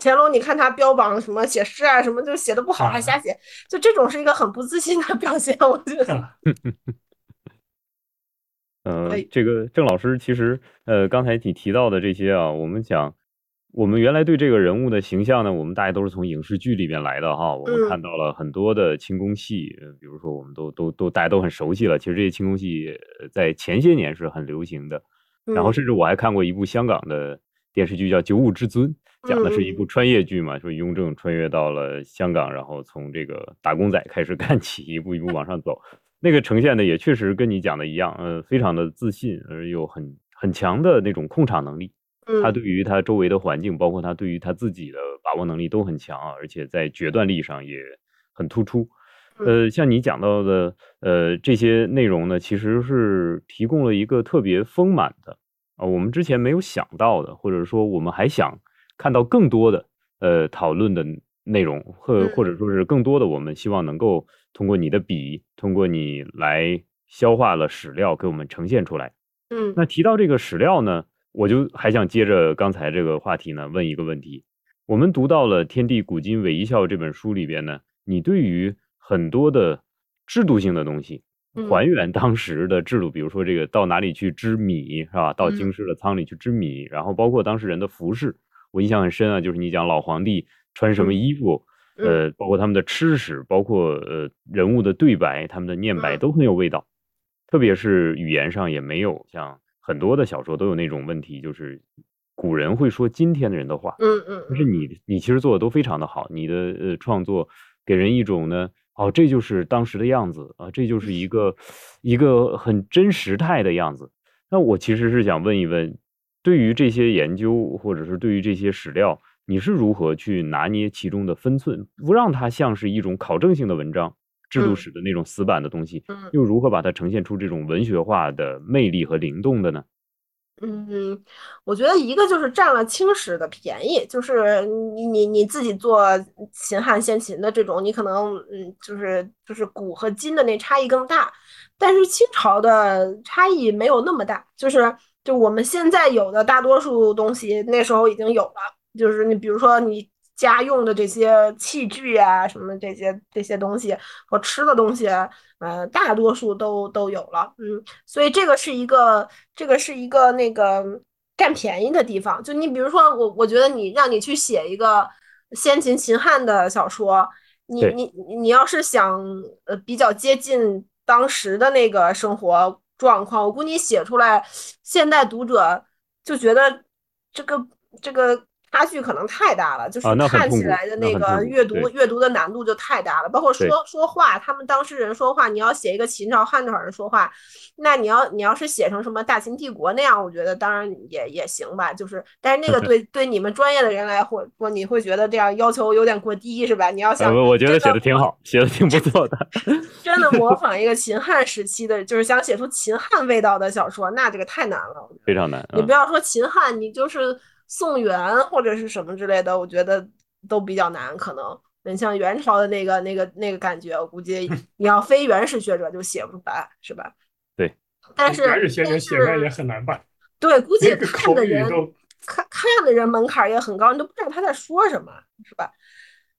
乾隆，你看他标榜什么写诗啊，什么就写的不好，还瞎写，就这种是一个很不自信的表现，我觉得。呃，这个郑老师其实，呃，刚才你提到的这些啊，我们讲，我们原来对这个人物的形象呢，我们大家都是从影视剧里边来的哈，我们看到了很多的清宫戏，比如说我们都都都大家都很熟悉了，其实这些清宫戏在前些年是很流行的，然后甚至我还看过一部香港的电视剧叫《九五至尊》，讲的是一部穿越剧嘛，说雍正穿越到了香港，然后从这个打工仔开始干起，一步一步往上走。那个呈现的也确实跟你讲的一样，呃，非常的自信，而又很很强的那种控场能力。他对于他周围的环境，包括他对于他自己的把握能力都很强啊，而且在决断力上也很突出。呃，像你讲到的，呃，这些内容呢，其实是提供了一个特别丰满的啊，我们之前没有想到的，或者说我们还想看到更多的呃讨论的内容，或或者说是更多的，我们希望能够。通过你的笔，通过你来消化了史料，给我们呈现出来。嗯，那提到这个史料呢，我就还想接着刚才这个话题呢，问一个问题。我们读到了《天地古今唯一笑》这本书里边呢，你对于很多的制度性的东西，还原当时的制度，比如说这个到哪里去织米是吧？到京师的仓里去织米，然后包括当事人的服饰，我印象很深啊，就是你讲老皇帝穿什么衣服。呃，包括他们的吃食，包括呃人物的对白，他们的念白都很有味道，特别是语言上也没有像很多的小说都有那种问题，就是古人会说今天的人的话。嗯嗯。但是你你其实做的都非常的好，你的呃创作给人一种呢，哦，这就是当时的样子啊，这就是一个一个很真实态的样子。那我其实是想问一问，对于这些研究，或者是对于这些史料。你是如何去拿捏其中的分寸，不让它像是一种考证性的文章、制度史的那种死板的东西，又如何把它呈现出这种文学化的魅力和灵动的呢？嗯，我觉得一个就是占了清史的便宜，就是你你你自己做秦汉先秦的这种，你可能嗯，就是就是古和今的那差异更大，但是清朝的差异没有那么大，就是就我们现在有的大多数东西，那时候已经有了。就是你，比如说你家用的这些器具啊，什么这些这些东西和吃的东西，呃，大多数都都有了，嗯，所以这个是一个，这个是一个那个占便宜的地方。就你比如说我，我觉得你让你去写一个先秦秦汉的小说，你你你要是想呃比较接近当时的那个生活状况，我估计写出来，现代读者就觉得这个这个。差距可能太大了，就是看起来的那个阅读阅读的难度就太大了。包括说说话，他们当事人说话，你要写一个秦朝汉朝人说话，那你要你要是写成什么大秦帝国那样，我觉得当然也也行吧。就是，但是那个对对你们专业的人来或说，你会觉得这样要求有点过低，是吧？你要想，我觉得写的挺好，写的挺不错的。真的模仿一个秦汉时期的，就是想写出秦汉味道的小说，那这个太难了，非常难。你不要说秦汉，你就是。宋元或者是什么之类的，我觉得都比较难。可能你像元朝的那个、那个、那个感觉，我估计 你要非原始学者就写不出来，是吧？对。但是原始学者写出来也很难吧。对，估 计看的人看看的人门槛也很高，你都不知道他在说什么，是吧？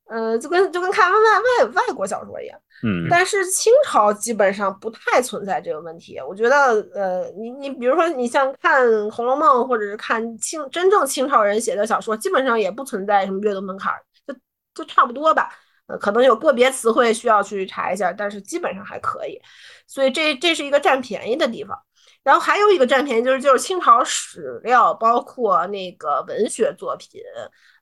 嗯，就跟就跟看外外外国小说一样，嗯，但是清朝基本上不太存在这个问题。我觉得，呃，你你比如说，你像看《红楼梦》或者是看清真正清朝人写的小说，基本上也不存在什么阅读门槛，就就差不多吧。呃，可能有个别词汇需要去查一下，但是基本上还可以。所以这这是一个占便宜的地方。然后还有一个占便宜就是就是清朝史料，包括那个文学作品。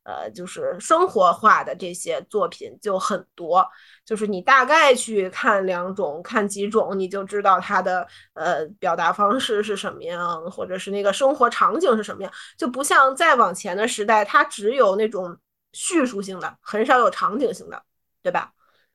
呃，就是生活化的这些作品就很多，就是你大概去看两种、看几种，你就知道它的呃表达方式是什么样，或者是那个生活场景是什么样，就不像再往前的时代，它只有那种叙述性的，很少有场景性的，对吧？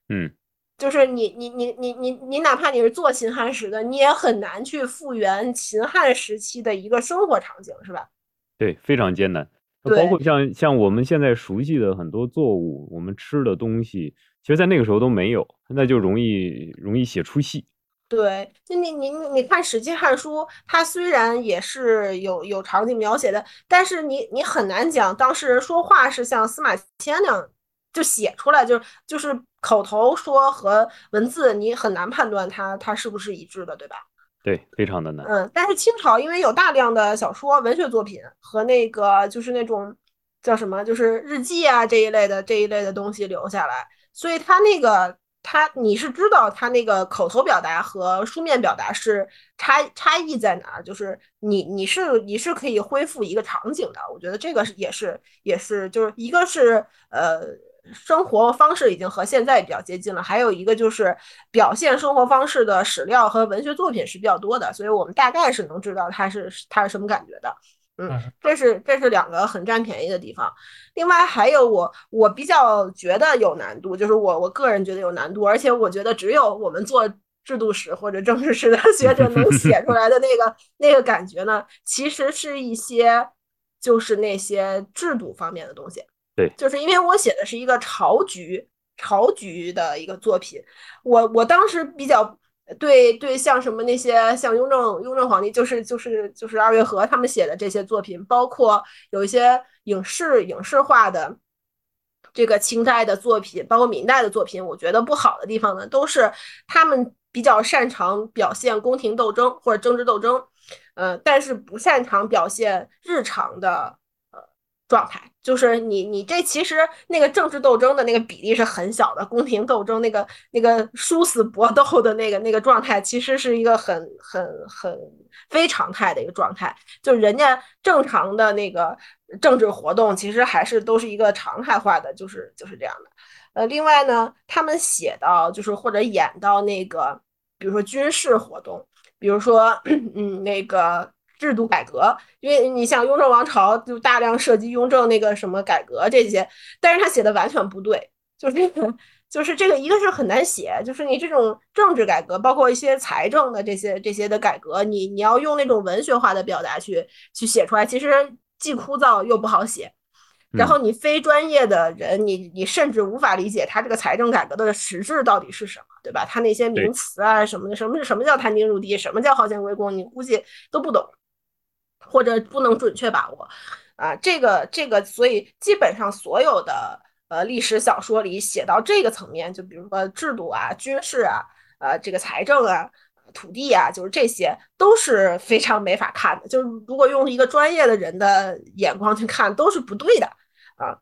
嗯，就是你你你你你你哪怕你是做秦汉史的，你也很难去复原秦汉时期的一个生活场景，是吧？对，非常艰难。包括像像我们现在熟悉的很多作物，我们吃的东西，其实，在那个时候都没有，那就容易容易写出戏。对，就你你你看《史记》《汉书》，它虽然也是有有场景描写的，但是你你很难讲当事人说话是像司马迁那样就写出来，就就是口头说和文字，你很难判断它它是不是一致的，对吧？对，非常的难。嗯，但是清朝因为有大量的小说、文学作品和那个就是那种叫什么，就是日记啊这一类的这一类的东西留下来，所以它那个。他你是知道他那个口头表达和书面表达是差差异在哪儿？就是你你是你是可以恢复一个场景的，我觉得这个是也是也是就是一个是呃生活方式已经和现在比较接近了，还有一个就是表现生活方式的史料和文学作品是比较多的，所以我们大概是能知道他是他是什么感觉的。嗯，这是这是两个很占便宜的地方。另外还有我我比较觉得有难度，就是我我个人觉得有难度，而且我觉得只有我们做制度史或者政治史的 学者能写出来的那个那个感觉呢，其实是一些就是那些制度方面的东西。对，就是因为我写的是一个朝局朝局的一个作品，我我当时比较。对对，像什么那些像雍正雍正皇帝，就是就是就是二月河他们写的这些作品，包括有一些影视影视化的这个清代的作品，包括明代的作品，我觉得不好的地方呢，都是他们比较擅长表现宫廷斗争或者政治斗争，呃，但是不擅长表现日常的。状态就是你，你这其实那个政治斗争的那个比例是很小的，宫廷斗争那个那个殊死搏斗的那个那个状态，其实是一个很很很非常态的一个状态。就人家正常的那个政治活动，其实还是都是一个常态化的，就是就是这样的。呃，另外呢，他们写到就是或者演到那个，比如说军事活动，比如说 嗯那个。制度改革，因为你像雍正王朝就大量涉及雍正那个什么改革这些，但是他写的完全不对，就是就是这个一个是很难写，就是你这种政治改革，包括一些财政的这些这些的改革，你你要用那种文学化的表达去去写出来，其实既枯燥又不好写。然后你非专业的人，你你甚至无法理解他这个财政改革的实质到底是什么，对吧？他那些名词啊什么的，什么什么叫摊丁入地，什么叫号献归公，你估计都不懂。或者不能准确把握，啊，这个这个，所以基本上所有的呃历史小说里写到这个层面，就比如说制度啊、军事啊、呃这个财政啊、土地啊，就是这些都是非常没法看的。就是如果用一个专业的人的眼光去看，都是不对的啊，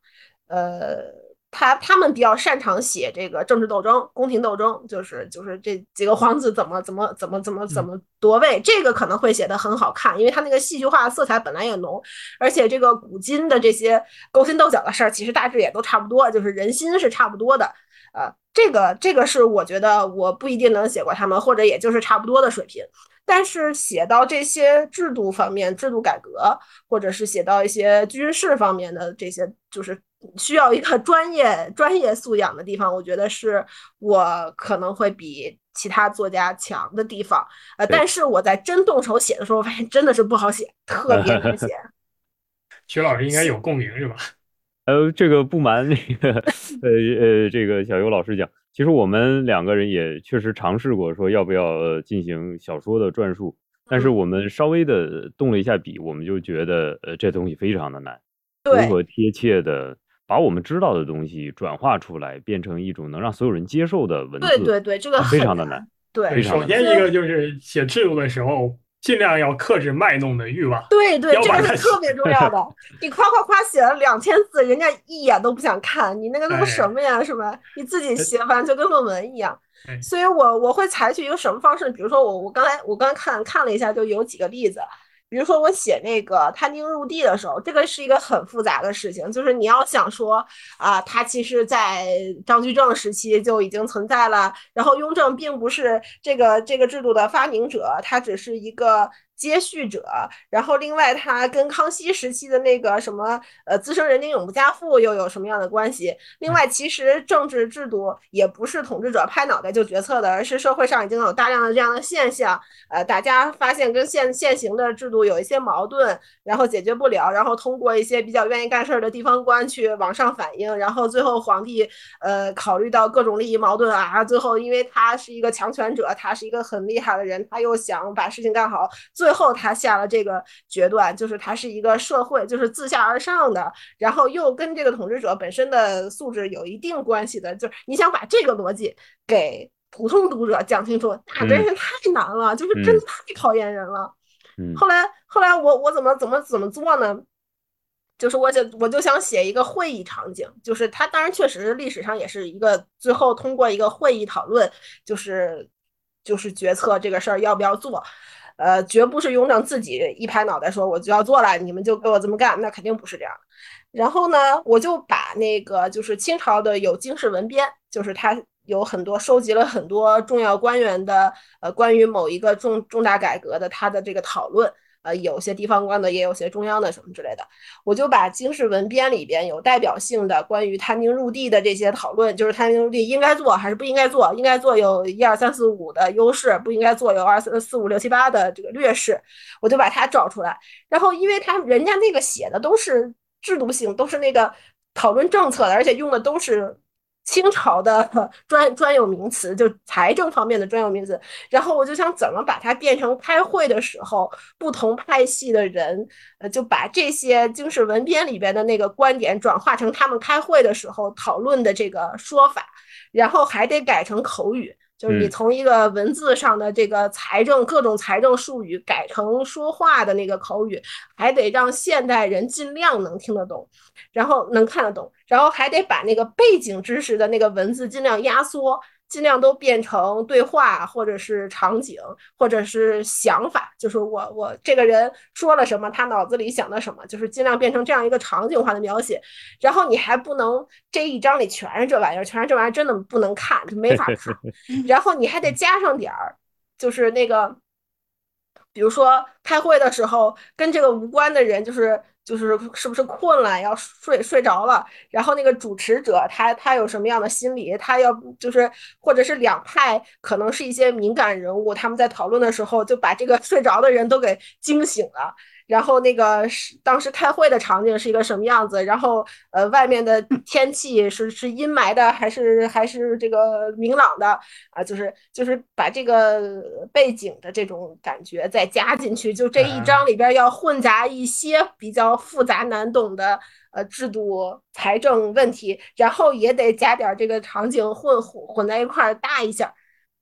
呃。他他们比较擅长写这个政治斗争、宫廷斗争，就是就是这几个皇子怎么怎么怎么怎么怎么夺位，这个可能会写的很好看，因为他那个戏剧化色彩本来也浓，而且这个古今的这些勾心斗角的事儿，其实大致也都差不多，就是人心是差不多的，呃，这个这个是我觉得我不一定能写过他们，或者也就是差不多的水平。但是写到这些制度方面、制度改革，或者是写到一些军事方面的这些，就是需要一个专业专业素养的地方，我觉得是我可能会比其他作家强的地方。呃，但是我在真动手写的时候，发现真的是不好写，特别难写。徐老师应该有共鸣是吧？呃，这个不瞒那个呃呃，这个小优老师讲。其实我们两个人也确实尝试过，说要不要进行小说的转述，但是我们稍微的动了一下笔，我们就觉得，呃，这东西非常的难，如何贴切的把我们知道的东西转化出来，变成一种能让所有人接受的文字，对对对，这个非常的难。对，首先一个就是写制度的时候。尽量要克制卖弄的欲望。对对，这个是特别重要的。你夸夸夸写了两千字，人家一眼都不想看。你那个都什么呀？是吧？你自己写完就跟论文一样。所以我我会采取一个什么方式？比如说我我刚才我刚看看了一下，就有几个例子。比如说我写那个摊丁入地的时候，这个是一个很复杂的事情，就是你要想说啊，他其实在张居正时期就已经存在了，然后雍正并不是这个这个制度的发明者，他只是一个接续者，然后另外他跟康熙时期的那个什么呃资生人丁永不加赋又有什么样的关系？另外，其实政治制度也不是统治者拍脑袋就决策的，而是社会上已经有大量的这样的现象。呃，大家发现跟现现行的制度有一些矛盾，然后解决不了，然后通过一些比较愿意干事儿的地方官去往上反映，然后最后皇帝呃考虑到各种利益矛盾啊，最后因为他是一个强权者，他是一个很厉害的人，他又想把事情干好，最后他下了这个决断，就是他是一个社会就是自下而上的，然后又跟这个统治者本身的素质有一定关系的，就是你想把这个逻辑给。普通读者讲清楚，那真是太难了，就是真的太考验人了。后来，后来我我怎么怎么怎么做呢？就是我就我就想写一个会议场景，就是他当然确实历史上也是一个最后通过一个会议讨论，就是就是决策这个事儿要不要做，呃，绝不是雍正自己一拍脑袋说我就要做了，你们就给我这么干，那肯定不是这样。然后呢，我就把那个就是清朝的有经世文编，就是他。有很多收集了很多重要官员的呃关于某一个重重大改革的他的这个讨论，呃有些地方官的也有些中央的什么之类的，我就把经世文编里边有代表性的关于摊丁入地的这些讨论，就是摊丁入地应该做还是不应该做，应该做有一二三四五的优势，不应该做有二三四五六七八的这个劣势，我就把它找出来，然后因为他人家那个写的都是制度性，都是那个讨论政策的，而且用的都是。清朝的 专专有名词，就财政方面的专有名词。然后我就想怎么把它变成开会的时候，不同派系的人，呃，就把这些经世文编里边的那个观点转化成他们开会的时候讨论的这个说法，然后还得改成口语。就是你从一个文字上的这个财政各种财政术语改成说话的那个口语，还得让现代人尽量能听得懂，然后能看得懂，然后还得把那个背景知识的那个文字尽量压缩。尽量都变成对话，或者是场景，或者是想法，就是我我这个人说了什么，他脑子里想的什么，就是尽量变成这样一个场景化的描写。然后你还不能这一章里全是这玩意儿，全是这玩意儿，真的不能看，就没法看。然后你还得加上点儿，就是那个，比如说开会的时候跟这个无关的人，就是。就是是不是困了要睡睡着了，然后那个主持者他他有什么样的心理，他要就是或者是两派可能是一些敏感人物，他们在讨论的时候就把这个 睡着的人都给惊醒了。然后那个是当时开会的场景是一个什么样子？然后呃，外面的天气是是阴霾的还是还是这个明朗的啊？就是就是把这个背景的这种感觉再加进去，就这一章里边要混杂一些比较复杂难懂的呃制度财政问题，然后也得加点这个场景混混混在一块儿搭一下，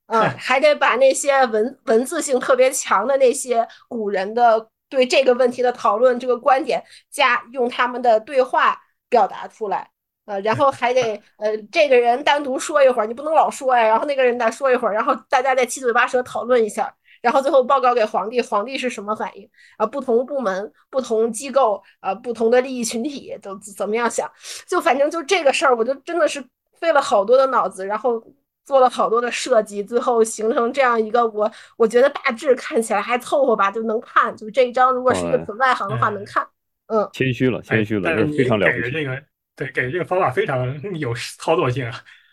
嗯，还得把那些文文字性特别强的那些古人的。对这个问题的讨论，这个观点加用他们的对话表达出来，呃，然后还得呃，这个人单独说一会儿，你不能老说呀，然后那个人再说一会儿，然后大家再七嘴八舌讨论一下，然后最后报告给皇帝，皇帝是什么反应啊？不同部门、不同机构啊、不同的利益群体都怎么样想？就反正就这个事儿，我就真的是费了好多的脑子，然后。做了好多的设计，最后形成这样一个我我觉得大致看起来还凑合吧，就能看。就这一张，如果是一个纯外行的话，能看。嗯，谦虚了，谦虚了，但是非常了不起。这个对，给这个方法非常有操作性啊。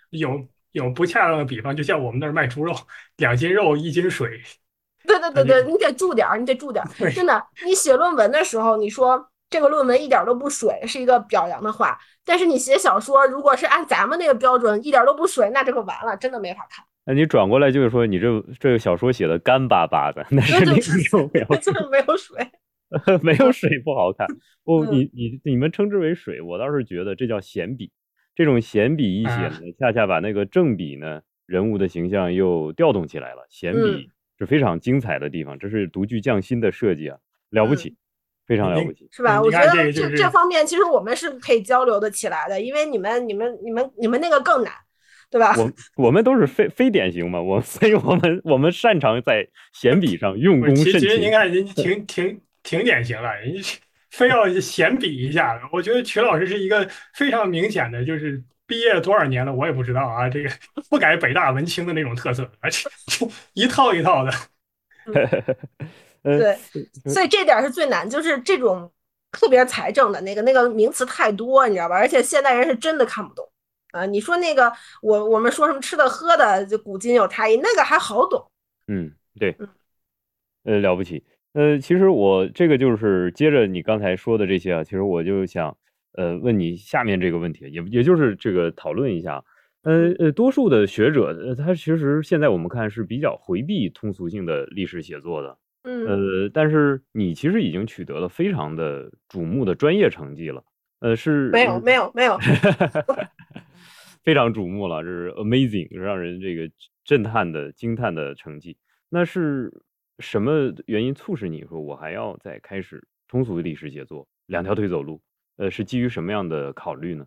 有有不恰当的比方，就像我们那儿卖猪肉，两斤肉一斤水。对对对对，你得注点儿，你得注点儿。真的，你写论文的时候，你说这个论文一点都不水，是一个表扬的话。但是你写小说，如果是按咱们那个标准，一点都不水，那这个完了，真的没法看。那你转过来就是说，你这这个小说写的干巴巴的，那是没有 没有没有水，没有水不好看。不，你你你们称之为水，我倒是觉得这叫闲笔。这种闲笔一写呢，恰恰把那个正笔呢人物的形象又调动起来了。闲笔是非常精彩的地方，这是独具匠心的设计啊，了不起。非常了不起，是吧？我觉得这这方面其实我们是可以交流的起来的，因为你们、你们、你们、你们那个更难，对吧？我我们都是非非典型嘛，我 所以我们我们擅长在闲笔上用功。其实您看，您挺挺挺典型了，人家 非要闲笔一下。我觉得曲老师是一个非常明显的，就是毕业了多少年了，我也不知道啊，这个不改北大文青的那种特色，而且 一套一套的。对，所以这点是最难，就是这种特别财政的那个那个名词太多，你知道吧？而且现代人是真的看不懂啊。你说那个我我们说什么吃的喝的，就古今有差异，那个还好懂。嗯，对，呃，了不起。呃，其实我这个就是接着你刚才说的这些啊，其实我就想呃问你下面这个问题，也也就是这个讨论一下。呃呃，多数的学者，呃，他其实现在我们看是比较回避通俗性的历史写作的。嗯，呃，但是你其实已经取得了非常的瞩目的专业成绩了。呃，是没有没有没有，非常瞩目了，这是 amazing，让人这个震撼的惊叹的成绩。那是什么原因促使你说我还要再开始通俗历史写作？两条腿走路，呃，是基于什么样的考虑呢？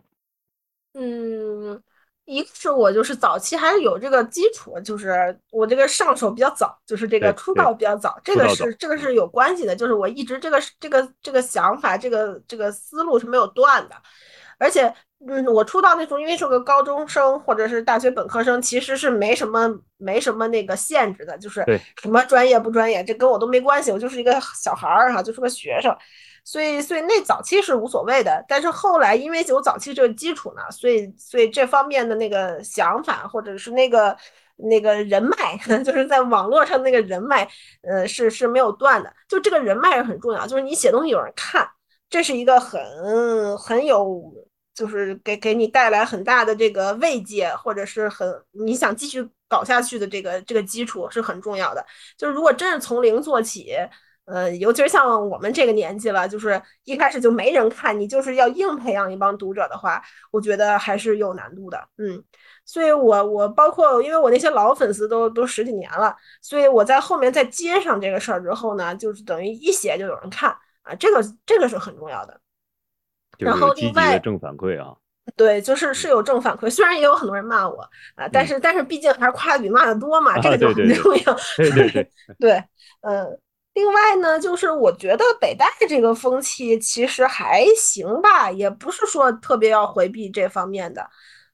嗯。一个是我就是早期还是有这个基础，就是我这个上手比较早，就是这个出道比较早，这个是这个是有关系的，就是我一直这个这个这个想法，这个这个思路是没有断的，而且嗯，我出道那时候因为是个高中生或者是大学本科生，其实是没什么没什么那个限制的，就是什么专业不专业，这跟我都没关系，我就是一个小孩儿哈，就是个学生。所以，所以那早期是无所谓的，但是后来因为有早期这个基础呢，所以，所以这方面的那个想法或者是那个那个人脉，就是在网络上那个人脉，呃，是是没有断的。就这个人脉是很重要，就是你写东西有人看，这是一个很很有，就是给给你带来很大的这个慰藉，或者是很你想继续搞下去的这个这个基础是很重要的。就是如果真是从零做起。呃，尤其是像我们这个年纪了，就是一开始就没人看你，就是要硬培养一帮读者的话，我觉得还是有难度的。嗯，所以我我包括，因为我那些老粉丝都都十几年了，所以我在后面再接上这个事儿之后呢，就是等于一写就有人看啊，这个这个是很重要的。然后另外正反馈啊，对，就是是有正反馈，虽然也有很多人骂我啊，但是但是毕竟还是夸的比骂的多嘛，这个就很重要。对对对，对，嗯。另外呢，就是我觉得北大这个风气其实还行吧，也不是说特别要回避这方面的。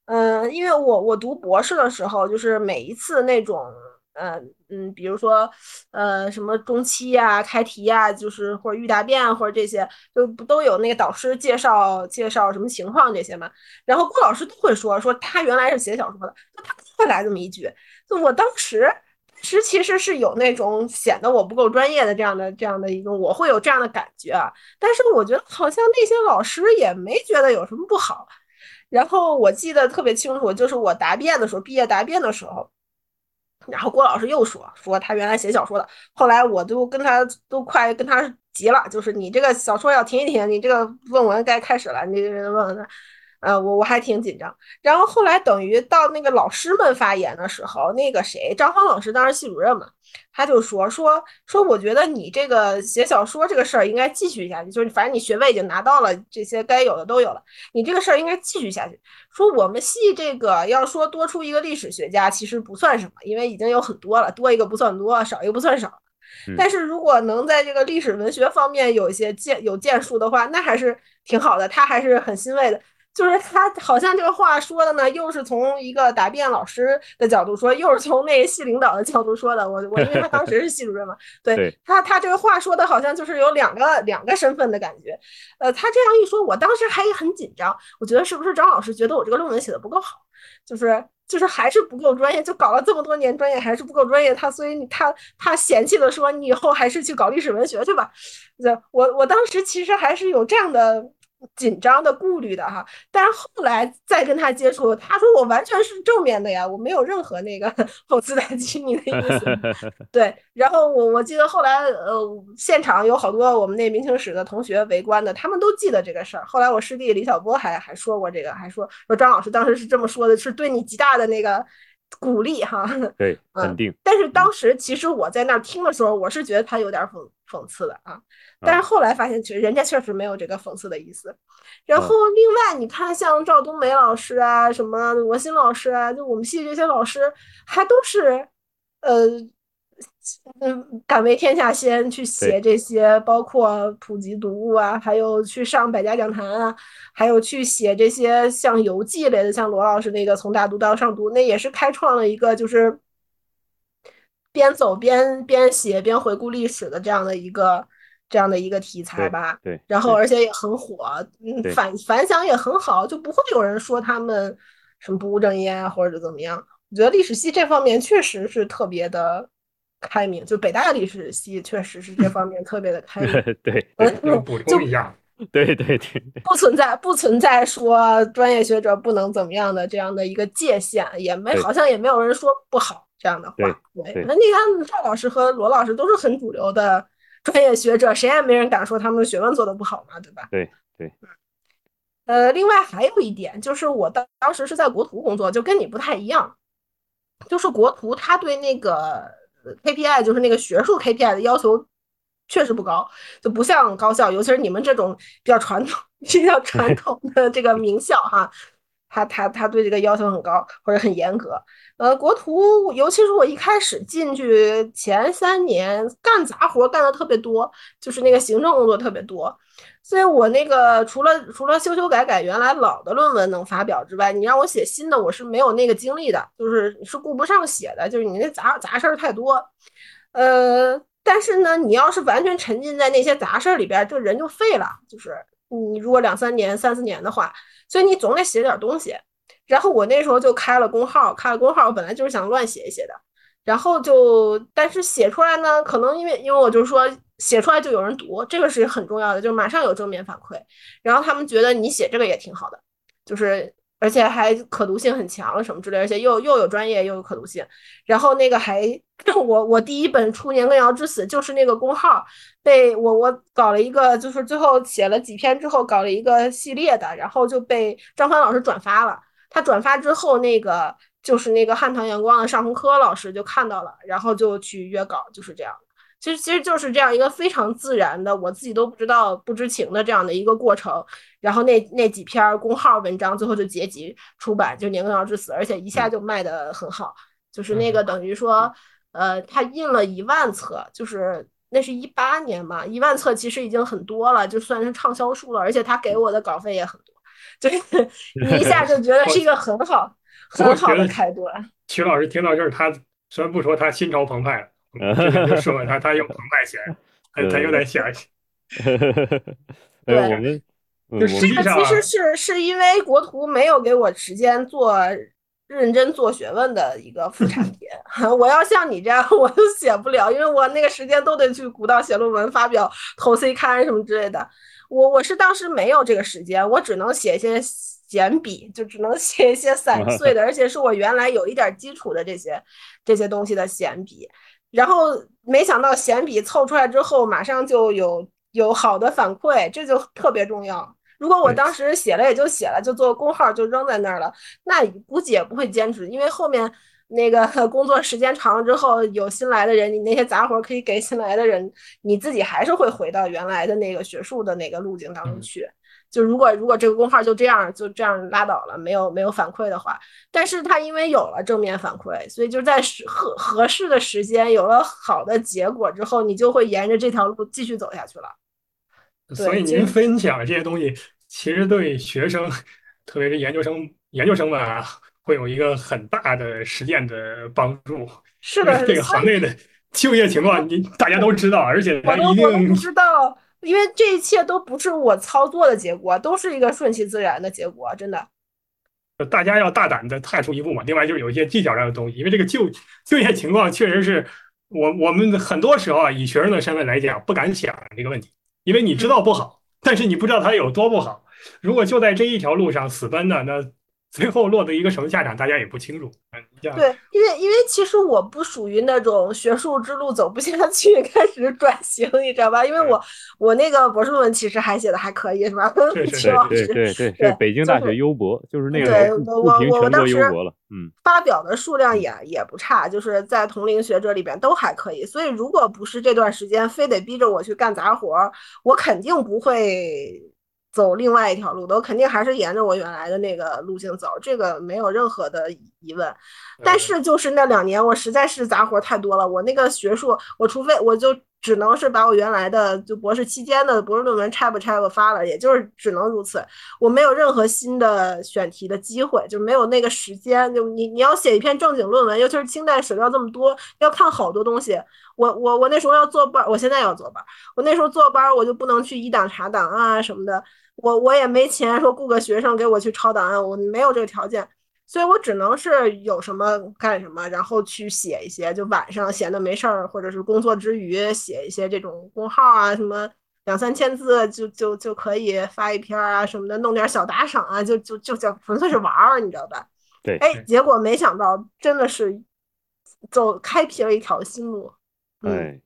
嗯，因为我我读博士的时候，就是每一次那种，嗯嗯，比如说，呃，什么中期呀、开题呀，就是或者预答辩啊或者这些，就不都有那个导师介绍介绍什么情况这些嘛？然后郭老师都会说说他原来是写小说的，他会来这么一句，就我当时。实其实是有那种显得我不够专业的这样的这样的一个，我会有这样的感觉啊。但是我觉得好像那些老师也没觉得有什么不好。然后我记得特别清楚，就是我答辩的时候，毕业答辩的时候，然后郭老师又说说他原来写小说的，后来我都跟他都快跟他急了，就是你这个小说要停一停，你这个论文该开始了，你问问他。呃，我我还挺紧张，然后后来等于到那个老师们发言的时候，那个谁，张芳老师当时系主任嘛，他就说说说，我觉得你这个写小说这个事儿应该继续下去，就是反正你学位已经拿到了，这些该有的都有了，你这个事儿应该继续下去。说我们系这个要说多出一个历史学家，其实不算什么，因为已经有很多了，多一个不算多，少一个不算少。但是如果能在这个历史文学方面有一些建有建树的话，那还是挺好的，他还是很欣慰的。就是他好像这个话说的呢，又是从一个答辩老师的角度说，又是从那系领导的角度说的。我我因为他当时是系主任嘛，对他他这个话说的好像就是有两个两个身份的感觉。呃，他这样一说，我当时还很紧张，我觉得是不是张老师觉得我这个论文写的不够好，就是就是还是不够专业，就搞了这么多年专业还是不够专业，他所以他他嫌弃的说你以后还是去搞历史文学去吧。我我当时其实还是有这样的。紧张的、顾虑的哈，但是后来再跟他接触，他说我完全是正面的呀，我没有任何那个 讽刺打击你的意思。对，然后我我记得后来呃，现场有好多我们那明清史的同学围观的，他们都记得这个事儿。后来我师弟李小波还还说过这个，还说说张老师当时是这么说的，是对你极大的那个鼓励哈。对，肯定。但是当时其实我在那儿听的时候，我是觉得他有点讽讽刺的啊。但是后来发现，其实人家确实没有这个讽刺的意思。然后另外，你看像赵冬梅老师啊，什么罗新老师啊，就我们系这些老师，还都是，呃，嗯，敢为天下先去写这些，包括普及读物啊，还有去上百家讲坛啊，还有去写这些像游记类的，像罗老师那个从大读到上读，那也是开创了一个就是。边走边边写边回顾历史的这样的一个这样的一个题材吧。对，然后而且也很火，嗯，反反响也很好，就不会有人说他们什么不务正业啊，或者怎么样。我觉得历史系这方面确实是特别的开明，就北大历史系确实是这方面特别的开明。对，要补充一下。对对对，不存在不存在说专业学者不能怎么样的这样的一个界限，也没好像也没有人说不好这样的话。对，那你看赵老师和罗老师都是很主流的 专业学者，谁也没人敢说他们学问做的不好嘛，对吧？对对。呃，另外还有一点就是我当当时是在国图工作，就跟你不太一样，就是国图他对那个 KPI，就是那个学术 KPI 的要求。确实不高，就不像高校，尤其是你们这种比较传统、比较传统的这个名校哈，他他他对这个要求很高或者很严格。呃，国图，尤其是我一开始进去前三年，干杂活干的特别多，就是那个行政工作特别多，所以我那个除了除了修修改改原来老的论文能发表之外，你让我写新的，我是没有那个精力的，就是是顾不上写的，就是你那杂杂事儿太多，呃。但是呢，你要是完全沉浸在那些杂事儿里边，这人就废了。就是你如果两三年、三四年的话，所以你总得写点东西。然后我那时候就开了公号，开了公号，我本来就是想乱写一写的。然后就，但是写出来呢，可能因为因为我就说写出来就有人读，这个是很重要的，就马上有正面反馈。然后他们觉得你写这个也挺好的，就是。而且还可读性很强，什么之类，而且又又有专业又有可读性。然后那个还 我我第一本《出年羹尧之死》就是那个公号被我我搞了一个，就是最后写了几篇之后搞了一个系列的，然后就被张帆老师转发了。他转发之后，那个就是那个汉唐阳光的尚红科老师就看到了，然后就去约稿，就是这样。其实其实就是这样一个非常自然的，我自己都不知道不知情的这样的一个过程。然后那那几篇公号文章最后就结集出版，就《年羹尧之死》，而且一下就卖得很好。就是那个等于说，呃，他印了一万册，就是那是一八年嘛，一万册其实已经很多了，就算是畅销书了。而且他给我的稿费也很多，就是 你一下就觉得是一个很好很好的开端。曲老师听到这儿，他虽然不说他心潮澎湃。就说他他用澎湃起来，他他有点想。对，我们就实际上其实是是因为国图没有给我时间做认真做学问的一个副产品。我要像你这样，我都写不了，因为我那个时间都得去古道写论文、发表、投 C 刊什么之类的。我我是当时没有这个时间，我只能写一些简笔，就只能写一些散 碎的，而且是我原来有一点基础的这些这些东西的闲笔。然后没想到闲笔凑出来之后，马上就有有好的反馈，这就特别重要。如果我当时写了也就写了，就做工号就扔在那儿了，那估计也不会坚持，因为后面那个 工作时间长了之后，有新来的人，你那些杂活可以给新来的人，你自己还是会回到原来的那个学术的那个路径当中去。就如果如果这个工号就这样就这样拉倒了，没有没有反馈的话，但是他因为有了正面反馈，所以就在合合适的时间有了好的结果之后，你就会沿着这条路继续走下去了。所以您分享这些东西，其实对学生，特别是研究生研究生们啊，会有一个很大的实践的帮助。是的，这个行内的就业情况，你大家都知道，而且 他一定不知道。因为这一切都不是我操作的结果，都是一个顺其自然的结果，真的。大家要大胆的踏出一步嘛。另外就是有一些技巧上的东西，因为这个就就业情况确实是我我们很多时候啊，以学生的身份来讲，不敢想这个问题，因为你知道不好，但是你不知道它有多不好。如果就在这一条路上死奔呢，那。最后落得一个什么下场，大家也不清楚。对，因为因为其实我不属于那种学术之路走不下去，开始转型，你知道吧？因为我我那个博士论文其实还写的还可以，是吧？对对对对对，北京大学优博，就是那个不评全国优博了。嗯，发表的数量也也不差，就是在同龄学者里边都还可以。所以如果不是这段时间非得逼着我去干杂活，我肯定不会。走另外一条路的，我肯定还是沿着我原来的那个路径走，这个没有任何的疑问。但是就是那两年，我实在是杂活太多了。我那个学术，我除非我就只能是把我原来的就博士期间的博士论文 chap chap 发了，也就是只能如此。我没有任何新的选题的机会，就没有那个时间。就你你要写一篇正经论文，尤其是清代史料这么多，要看好多东西。我我我那时候要坐班，我现在要坐班，我那时候坐班我就不能去一档查档案啊什么的。我我也没钱说雇个学生给我去抄档案，我没有这个条件，所以我只能是有什么干什么，然后去写一些，就晚上闲的没事儿，或者是工作之余写一些这种公号啊，什么两三千字就就就可以发一篇啊什么的，弄点小打赏啊，就就就叫纯粹是玩儿，你知道吧？对，哎，结果没想到真的是走开辟了一条新路，哎，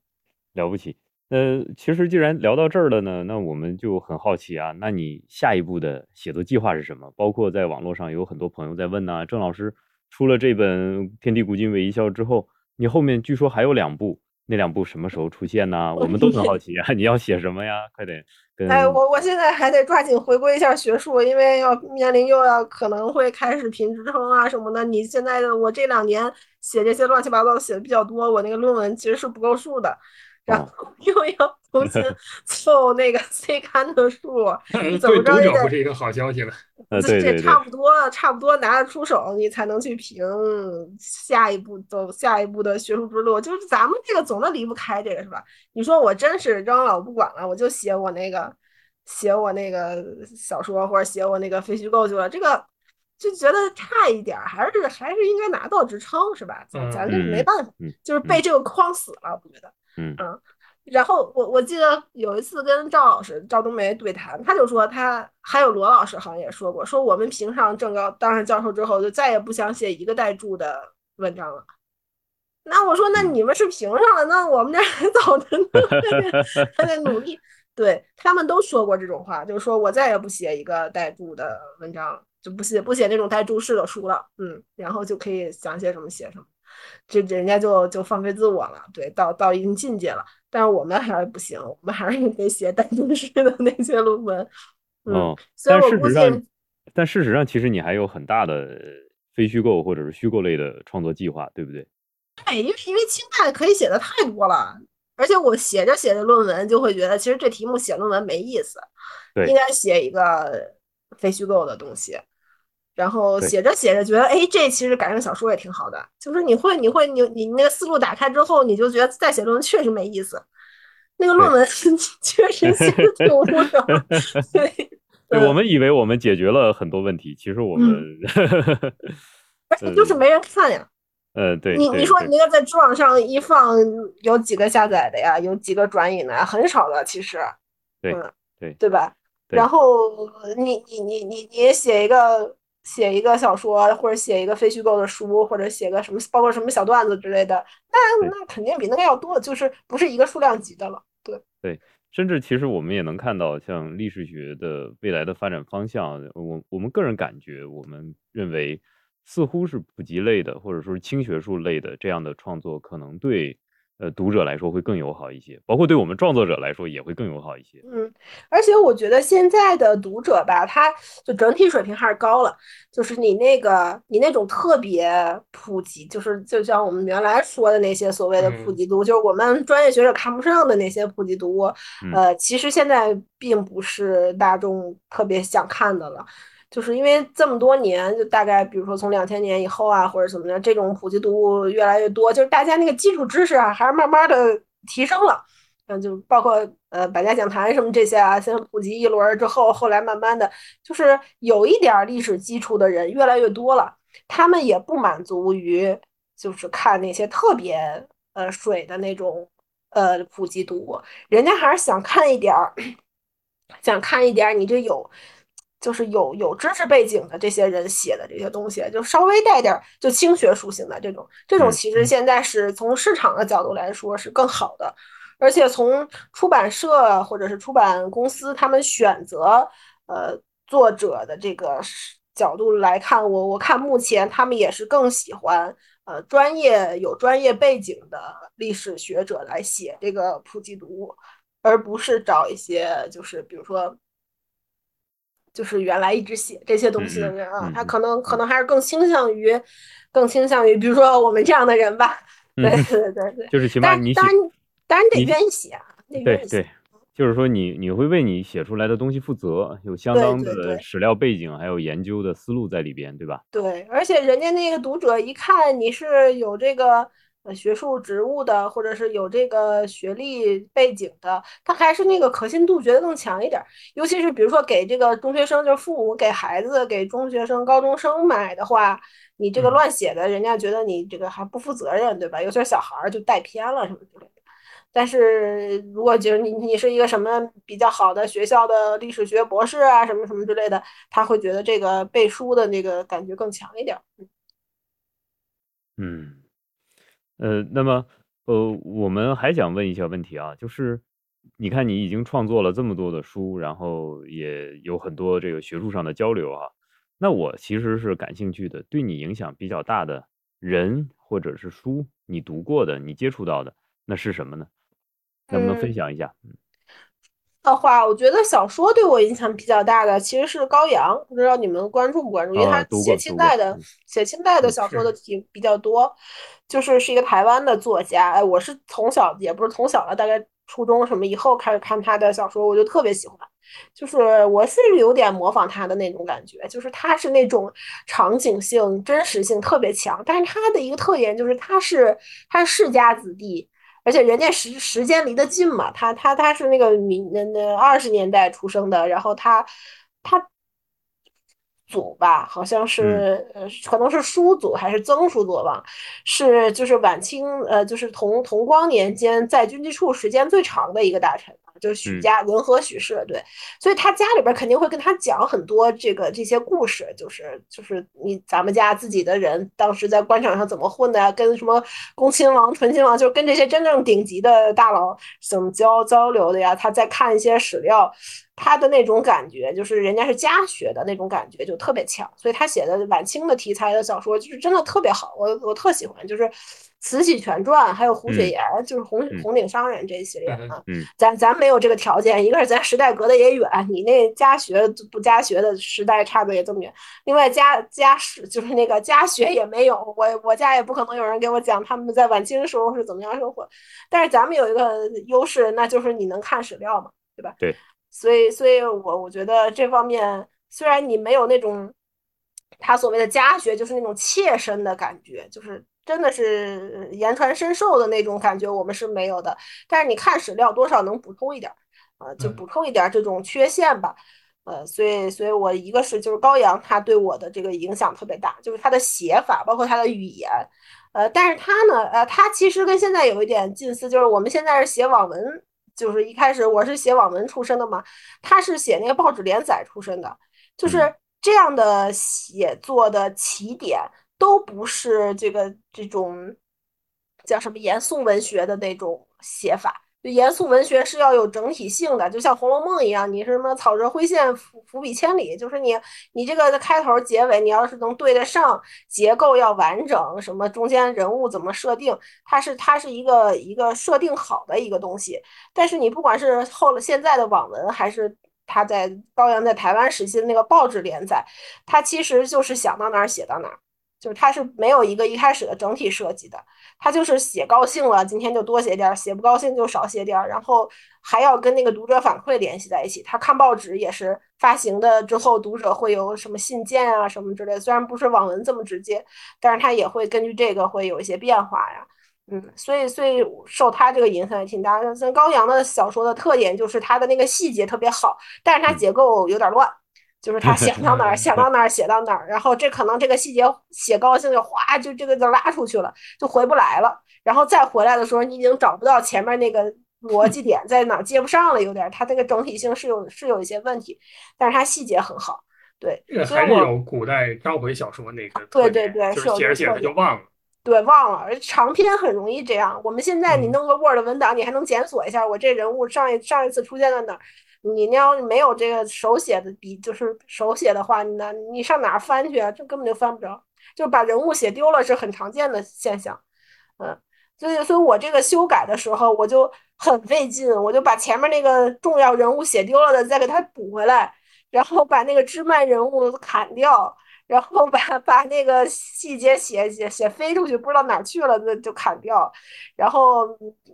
了不起。呃，其实既然聊到这儿了呢，那我们就很好奇啊。那你下一步的写作计划是什么？包括在网络上有很多朋友在问呢。郑老师出了这本《天地古今为一笑》之后，你后面据说还有两部，那两部什么时候出现呢？我们都很好奇啊。你要写什么呀？快点跟哎，我我现在还得抓紧回归一下学术，因为要面临又要可能会开始评职称啊什么的。你现在的我这两年写这些乱七八糟写的比较多，我那个论文其实是不够数的。然后又要重新 凑那个 C 刊的数，怎么着也不是一个好消息了。这这差不多，差不多拿得出手，你才能去评下一步走下一步的学术之路。就是咱们这个总的离不开这个，是吧？你说我真是扔了，我不管了，我就写我那个写我那个小说或者写我那个非虚构去了。这个就觉得差一点，还是还是应该拿到职称，是吧？咱咱这没办法，就是被这个框死了，我觉得。嗯然后我我记得有一次跟赵老师赵冬梅对谈，他就说他还有罗老师好像也说过，说我们评上正高当上教授之后，就再也不想写一个带注的文章了。那我说，那你们是评上了，那我们这还早着呢，还在努力。对他们都说过这种话，就是说我再也不写一个带注的文章，就不写不写那种带注释的书了。嗯，然后就可以想写什么写什么。这人家就就放飞自我了，对，到到一定境界了。但是我们还是不行，我们还是得写带注式的那些论文。嗯，但事实上，但事实上，其实你还有很大的非虚构或者是虚构类的创作计划，对不对？对，因为因为清代可以写的太多了，而且我写着写着论文就会觉得，其实这题目写论文没意思，应该写一个非虚构的东西。然后写着写着觉得，哎，这其实改成小说也挺好的。就是你会，你会，你你那个思路打开之后，你就觉得再写论文确实没意思。那个论文 确实写的挺无聊。对，对我们以为我们解决了很多问题，其实我们，而且就是没人看呀。呃，对。你你说你那个在知网上一放，有几个下载的呀？有几个转引的？很少的，其实。对对对吧？然后你你你你你写一个。写一个小说，或者写一个非虚构的书，或者写个什么，包括什么小段子之类的，那那肯定比那个要多，就是不是一个数量级的了。对对，甚至其实我们也能看到，像历史学的未来的发展方向，我我们个人感觉，我们认为似乎是普及类的，或者说是轻学术类的这样的创作，可能对。呃，读者来说会更友好一些，包括对我们创作者来说也会更友好一些。嗯，而且我觉得现在的读者吧，他就整体水平还是高了。就是你那个，你那种特别普及，就是就像我们原来说的那些所谓的普及读，就是我们专业学者看不上的那些普及读，呃，其实现在并不是大众特别想看的了。就是因为这么多年，就大概比如说从两千年以后啊，或者怎么的，这种普及读物越来越多，就是大家那个基础知识啊，还是慢慢的提升了。嗯，就包括呃百家讲坛什么这些啊，先普及一轮之后，后来慢慢的就是有一点历史基础的人越来越多了，他们也不满足于就是看那些特别呃水的那种呃普及读物，人家还是想看一点儿，想看一点儿你这有。就是有有知识背景的这些人写的这些东西，就稍微带点就轻学术性的这种，这种其实现在是从市场的角度来说是更好的，而且从出版社或者是出版公司他们选择呃作者的这个角度来看，我我看目前他们也是更喜欢呃专业有专业背景的历史学者来写这个普及读物，而不是找一些就是比如说。就是原来一直写这些东西的人啊，他可能可能还是更倾向于，更倾向于，比如说我们这样的人吧。对对对对，就是起码你当然，当然得愿意写啊，得对愿意写。对，就是说你你会为你写出来的东西负责，有相当的史料背景，还有研究的思路在里边，对吧？对，而且人家那个读者一看你是有这个呃学术职务的，或者是有这个学历背景的，他还是那个可信度觉得更强一点儿。尤其是比如说给这个中学生，就是父母给孩子、给中学生、高中生买的话，你这个嗯乱写的，人家觉得你这个还不负责任，对吧？有些小孩儿就带偏了什么之类的。但是如果就是你你是一个什么比较好的学校的历史学博士啊，什么什么之类的，他会觉得这个背书的那个感觉更强一点儿。嗯，呃，那么呃，我们还想问一下问题啊，就是你看你已经创作了这么多的书，然后也有很多这个学术上的交流啊，那我其实是感兴趣的，对你影响比较大的人或者是书，你读过的，你接触到的，那是什么呢？能不能分嗯享一下？嗯的话，我觉得小说对我影响比较大的其实是高阳，不知道你们关注不关注？因为啊，他写清代的嗯写清代的嗯小说的是题比较多，就是是一个台湾的作家。哎，我是从小也不是从小了，大概初中什么以后开始看他的小说，我就特别喜欢。就是我是有点模仿他的那种感觉，就是他是那种场景性、真实性特别强，但是他的一个特点就是他是他是世家子弟。而且人家时时间离得近嘛，他他他是那个民那那二十年代出生的，然后他他祖吧，好像嗯。是呃，可能是叔祖还是曾叔祖吧，是就是晚清呃，就是同同光年间在军机处时间最长的一个大臣，就是许嗯家文和许氏，对，所以他家里边肯定会跟他讲很多这个这些故事，就是就是你咱们家自己的人当时在官场上怎么混的呀，跟什么恭亲王、醇亲王，就是跟这些真正顶级的大佬怎么交交流的呀？他在看一些史料，他的那种感觉，就是人家是家学的那种感觉就特别强，所以他写的晚清的题材的小说就是真的特别好，我我特喜欢，就是《慈禧全传》还有胡雪嗯岩，就是红嗯红顶商人这一系列嗯啊。嗯咱咱没有这个条件，一个是咱时代隔得也远，你那家学不家学的时代差的也这么远。另外家家史就是那个家学也没有，我我家也不可能有人给我讲他们在晚清的时候是怎么样生活。但是咱们有一个优势，那就是你能看史料嘛，对吧？对。所以，所以我我觉得这方面虽然你没有那种他所谓的家学，就是那种切身的感觉，就是真的是言传身受的那种感觉，我们是没有的。但是你看史料，多少能补充一点儿，呃，就嗯补充一点儿这种缺陷吧。呃，所以，所以我一个是就是高阳，他对我的这个影响特别大，就是他的写法，包括他的语言，呃，但是他呢，呃，他其实跟现在有一点近似，就是我们现在是写网文，就是一开始我是写网文出身的嘛，他是写那个报纸连载出身的，就是嗯这样的写作的起点都不是这个这种叫什么严肃文学的那种写法。就严肃文学是要有整体性的，就像《红楼梦》一样，你是什么草蛇灰线，伏伏笔千里，就是你你这个开头结尾，你要是能对得上，结构要完整，什么中间人物怎么设定，它是它是一个一个设定好的一个东西。但是你不管是后了现在的网文，还是他在高阳在台湾时期的那个报纸连载，他其实就是想到哪儿写到哪儿，就是他是没有一个一开始的整体设计的。他就是写高兴了，今天就多写点儿；写不高兴就少写点儿，然后还要跟那个读者反馈联系在一起。他看报纸也是发行的之后，读者会有什么信件啊什么之类，虽然不是网文这么直接，但是他也会根据这个会有一些变化呀。嗯，所以所以受他这个影响也挺大的。像高阳的小说的特点就是他的那个细节特别好，但是他结构有点乱。就是他想到哪儿 想到哪儿写到哪儿，然后这可能这个细节写高兴就哗就这个就拉出去了，就回不来了。然后再回来的时候，你已经找不到前面那个逻辑点在哪儿，接不上了，有点它这个整体性是有是有一些问题，但是它细节很好。对，还是有古代章回小说那个对对对就是是写着写着就忘了。对，忘了，而长篇很容易这样。我们现在你嗯弄个 Word 文档，你还能检索一下我这人物上一上一次出现在哪儿。你要是没有这个手写的笔，就是手写的话，你那你上哪翻去啊？这根本就翻不着，就把人物写丢了是很常见的现象。嗯，所以所以我这个修改的时候，我就很费劲，我就把前面那个重要人物写丢了的再给它补回来，然后把那个支脉人物砍掉。然后把把那个细节写写写飞出去，不知道哪去了，那就砍掉，然后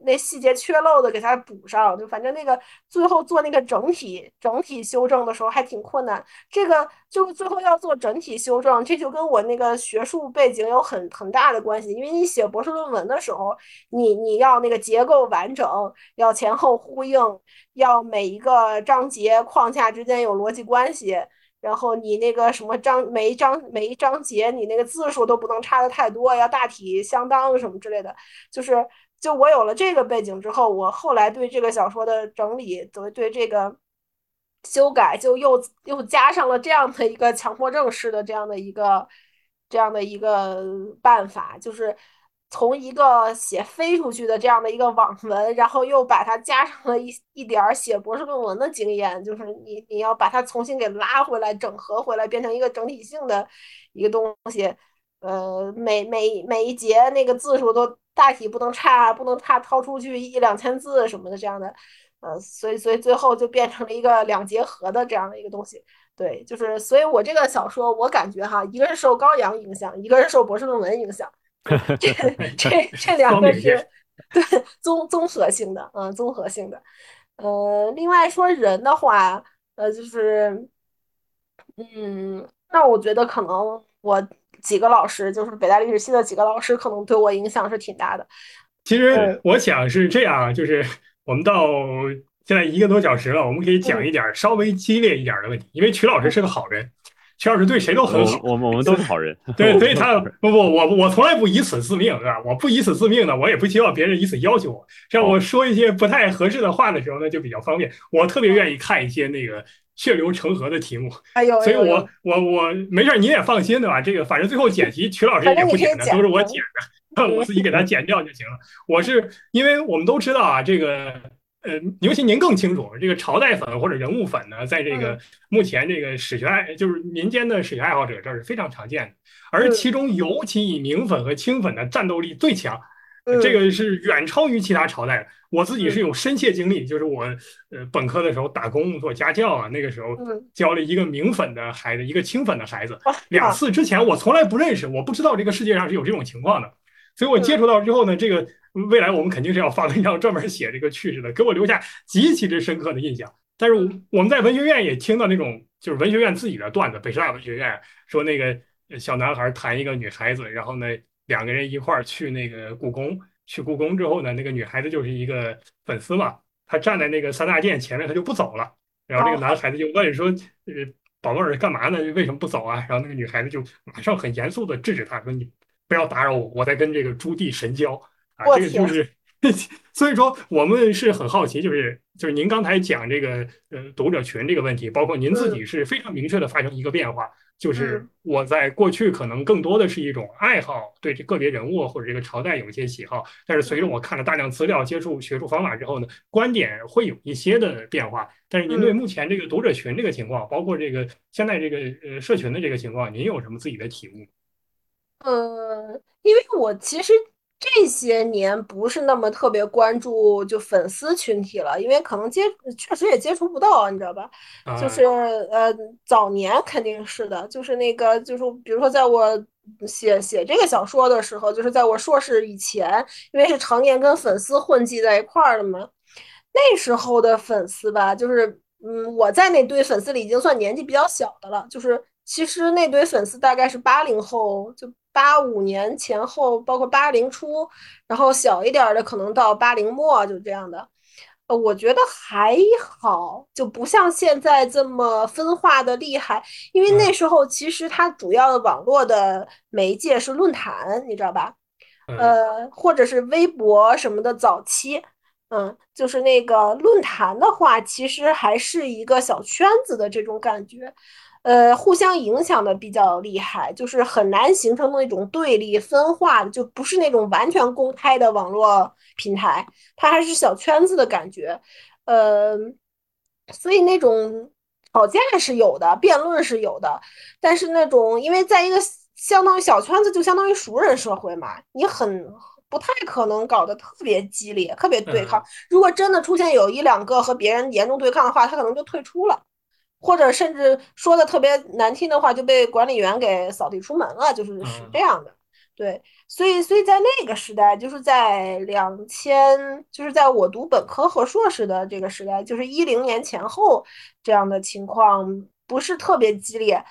那细节缺漏的给它补上，就反正那个最后做那个整体整体修正的时候还挺困难。这个就最后要做整体修正，这就跟我那个学术背景有很很大的关系，因为你写博士论文的时候，你你要那个结构完整，要前后呼应，要每一个章节框架之间有逻辑关系。然后你那个什么章，每一章每一章节，你那个字数都不能差的太多，要大体相当什么之类的。就是，就我有了这个背景之后，我后来对这个小说的整理，对对这个修改，就又又加上了这样的一个强迫症式的这样的一个这样的一个办法，就是。从一个写飞出去的这样的一个网文，然后又把它加上了一一点写博士论文的经验，就是你你要把它重新给拉回来，整合回来，变成一个整体性的一个东西。呃，每每每一节那个字数都大体不能差，不能差超出去一两千字什么的这样的。呃，所以所以最后就变成了一个两结合的这样的一个东西。对，就是所以我这个小说，我感觉哈，一个是受高阳影响，一个是受博士论文影响。这这这两个是对综综合性的，嗯，综合性的。呃，另外说人的话，呃，就是，嗯，那我觉得可能我几个老师，就是北大历史系的几个老师，可能对我影响是挺大的。其实我想是这样，就是我们到现在一个多小时了，我们可以讲一点稍微激烈一点的问题，因为曲老师是个好人。曲老师对谁都很好，我们我们都是好人。对，所以 他不不，我我从来不以此自命，对吧？我不以此自命呢，我也不希望别人以此要求我。像我说一些不太合适的话的时候呢，就比较方便。我特别愿意看一些那个血流成河的题目。哎呦，所以我我我没事，你也放心，对吧？这个反正最后剪辑，曲老师也不剪的，都是我剪的，我自己给他剪掉就行了。我是因为我们都知道啊，这个。呃，尤其您更清楚，这个朝代粉或者人物粉呢，在这个目前这个史学爱，就是民间的史学爱好者这儿是非常常见的，而其中尤其以明粉和清粉的战斗力最强，这个是远超于其他朝代的。我自己是有深切经历，就是我呃本科的时候打工做家教啊，那个时候教了一个明粉的孩子，一个清粉的孩子，两。次之前我从来不认识，我不知道这个世界上是有这种情况的，所以我接触到之后呢，这个。未来我们肯定是要发文章专门写这个趣事的，给我留下极其之深刻的印象。但是我们在文学院也听到那种就是文学院自己的段子，北师大文学院说那个小男孩谈一个女孩子，然后呢两个人一块儿去那个故宫，去故宫之后呢，那个女孩子就是一个粉丝嘛，她站在那个三大殿前面，她就不走了。然后那个男孩子就问说：“呃，宝贝儿干嘛呢？为什么不走啊？”然后那个女孩子就马上很严肃的制止他说：“你不要打扰我，我在跟这个朱棣神交。”啊，这个就是，所以说我们是很好奇，就是就是您刚才讲这个呃读者群这个问题，包括您自己是非常明确的发生一个变化，就是我在过去可能更多的是一种爱好，对这个别人物或者这个朝代有一些喜好，但是随着我看了大量资料，接触学术方法之后呢，观点会有一些的变化。但是您对目前这个读者群这个情况，包括这个现在这个呃社群的这个情况，您有什么自己的体悟？呃，因为我其实。这些年不是那么特别关注就粉丝群体了，因为可能接确实也接触不到，你知道吧？就是呃早年肯定是的，就是那个就是比如说在我写写这个小说的时候，就是在我硕士以前，因为是常年跟粉丝混迹在一块儿的嘛，那时候的粉丝吧，就是嗯我在那堆粉丝里已经算年纪比较小的了，就是其实那堆粉丝大概是八零后就。八五年前后，包括八零初，然后小一点的可能到八零末，就这样的。呃，我觉得还好，就不像现在这么分化的厉害。因为那时候其实它主要的网络的媒介是论坛，你知道吧？呃，或者是微博什么的。早期，嗯，就是那个论坛的话，其实还是一个小圈子的这种感觉。呃，互相影响的比较厉害，就是很难形成那种对立分化的，就不是那种完全公开的网络平台，它还是小圈子的感觉。呃，所以那种吵架是有的，辩论是有的，但是那种因为在一个相当于小圈子，就相当于熟人社会嘛，你很不太可能搞得特别激烈、特别对抗。如果真的出现有一两个和别人严重对抗的话，他可能就退出了。或者甚至说的特别难听的话，就被管理员给扫地出门了，就是是这样的。对，所以所以在那个时代，就是在两千，就是在我读本科和硕士的这个时代，就是一零年前后这样的情况不是特别激烈。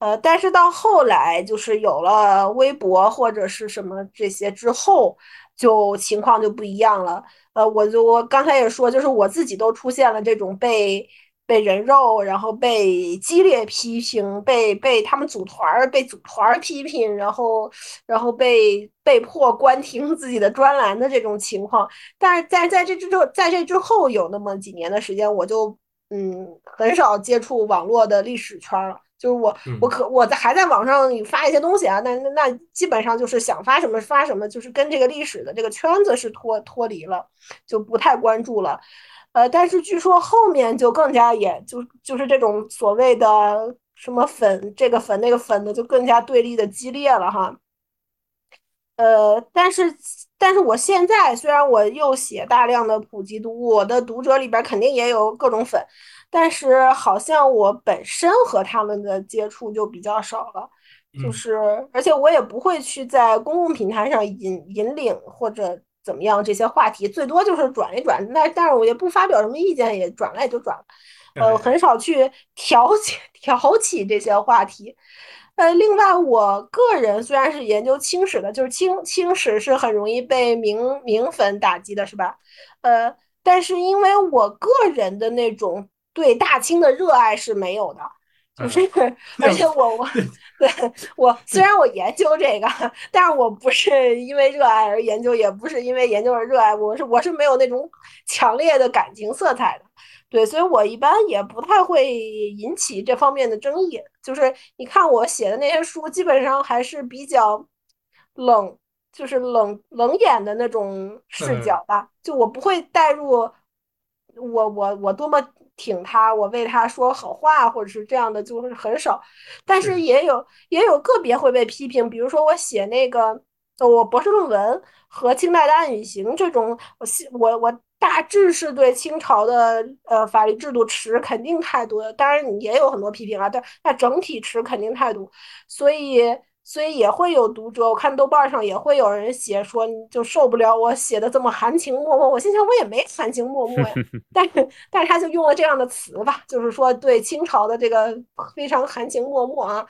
呃，但是到后来就是有了微博或者是什么这些之后，就情况就不一样了。呃，我就我刚才也说，就是我自己都出现了这种被被人肉，然后被激烈批评，被被他们组团儿被组团儿批评，然后然后被被迫关停自己的专栏的这种情况。但是在在这之后，在这之后有那么几年的时间，我就嗯很少接触网络的历史圈了。就是我，我可我在还在网上发一些东西啊，那那那基本上就是想发什么发什么，就是跟这个历史的这个圈子是脱脱离了，就不太关注了。呃，但是据说后面就更加也就就是这种所谓的什么粉这个粉那个粉的就更加对立的激烈了哈。呃，但是但是我现在虽然我又写大量的普及读物，我的读者里边肯定也有各种粉。但是好像我本身和他们的接触就比较少了，就是而且我也不会去在公共平台上引引领或者怎么样这些话题，最多就是转一转，那但是我也不发表什么意见，也转了也就转了，呃，很少去挑起 挑起这些话题。呃，另外我个人虽然是研究清史的，就是清清史是很容易被明明粉打击的，是吧？呃，但是因为我个人的那种。对大清的热爱是没有的，就是，而且我我 对我虽然我研究这个，但是我不是因为热爱而研究，也不是因为研究而热爱，我是我是没有那种强烈的感情色彩的，对，所以我一般也不太会引起这方面的争议。就是你看我写的那些书，基本上还是比较冷，就是冷冷眼的那种视角吧，就我不会带入我我我多么。挺他，我为他说好话，或者是这样的，就是很少。但是也有也有个别会被批评，比如说我写那个我博士论文和清代的暗语行这种，我我我大致是对清朝的呃法律制度持肯定态度的，当然也有很多批评啊，但但整体持肯定态度，所以。所以也会有读者，我看豆瓣上也会有人写说，就受不了我写的这么含情脉脉。我心想，我也没含情脉脉呀，但是但是他就用了这样的词吧，就是说对清朝的这个非常含情脉脉啊，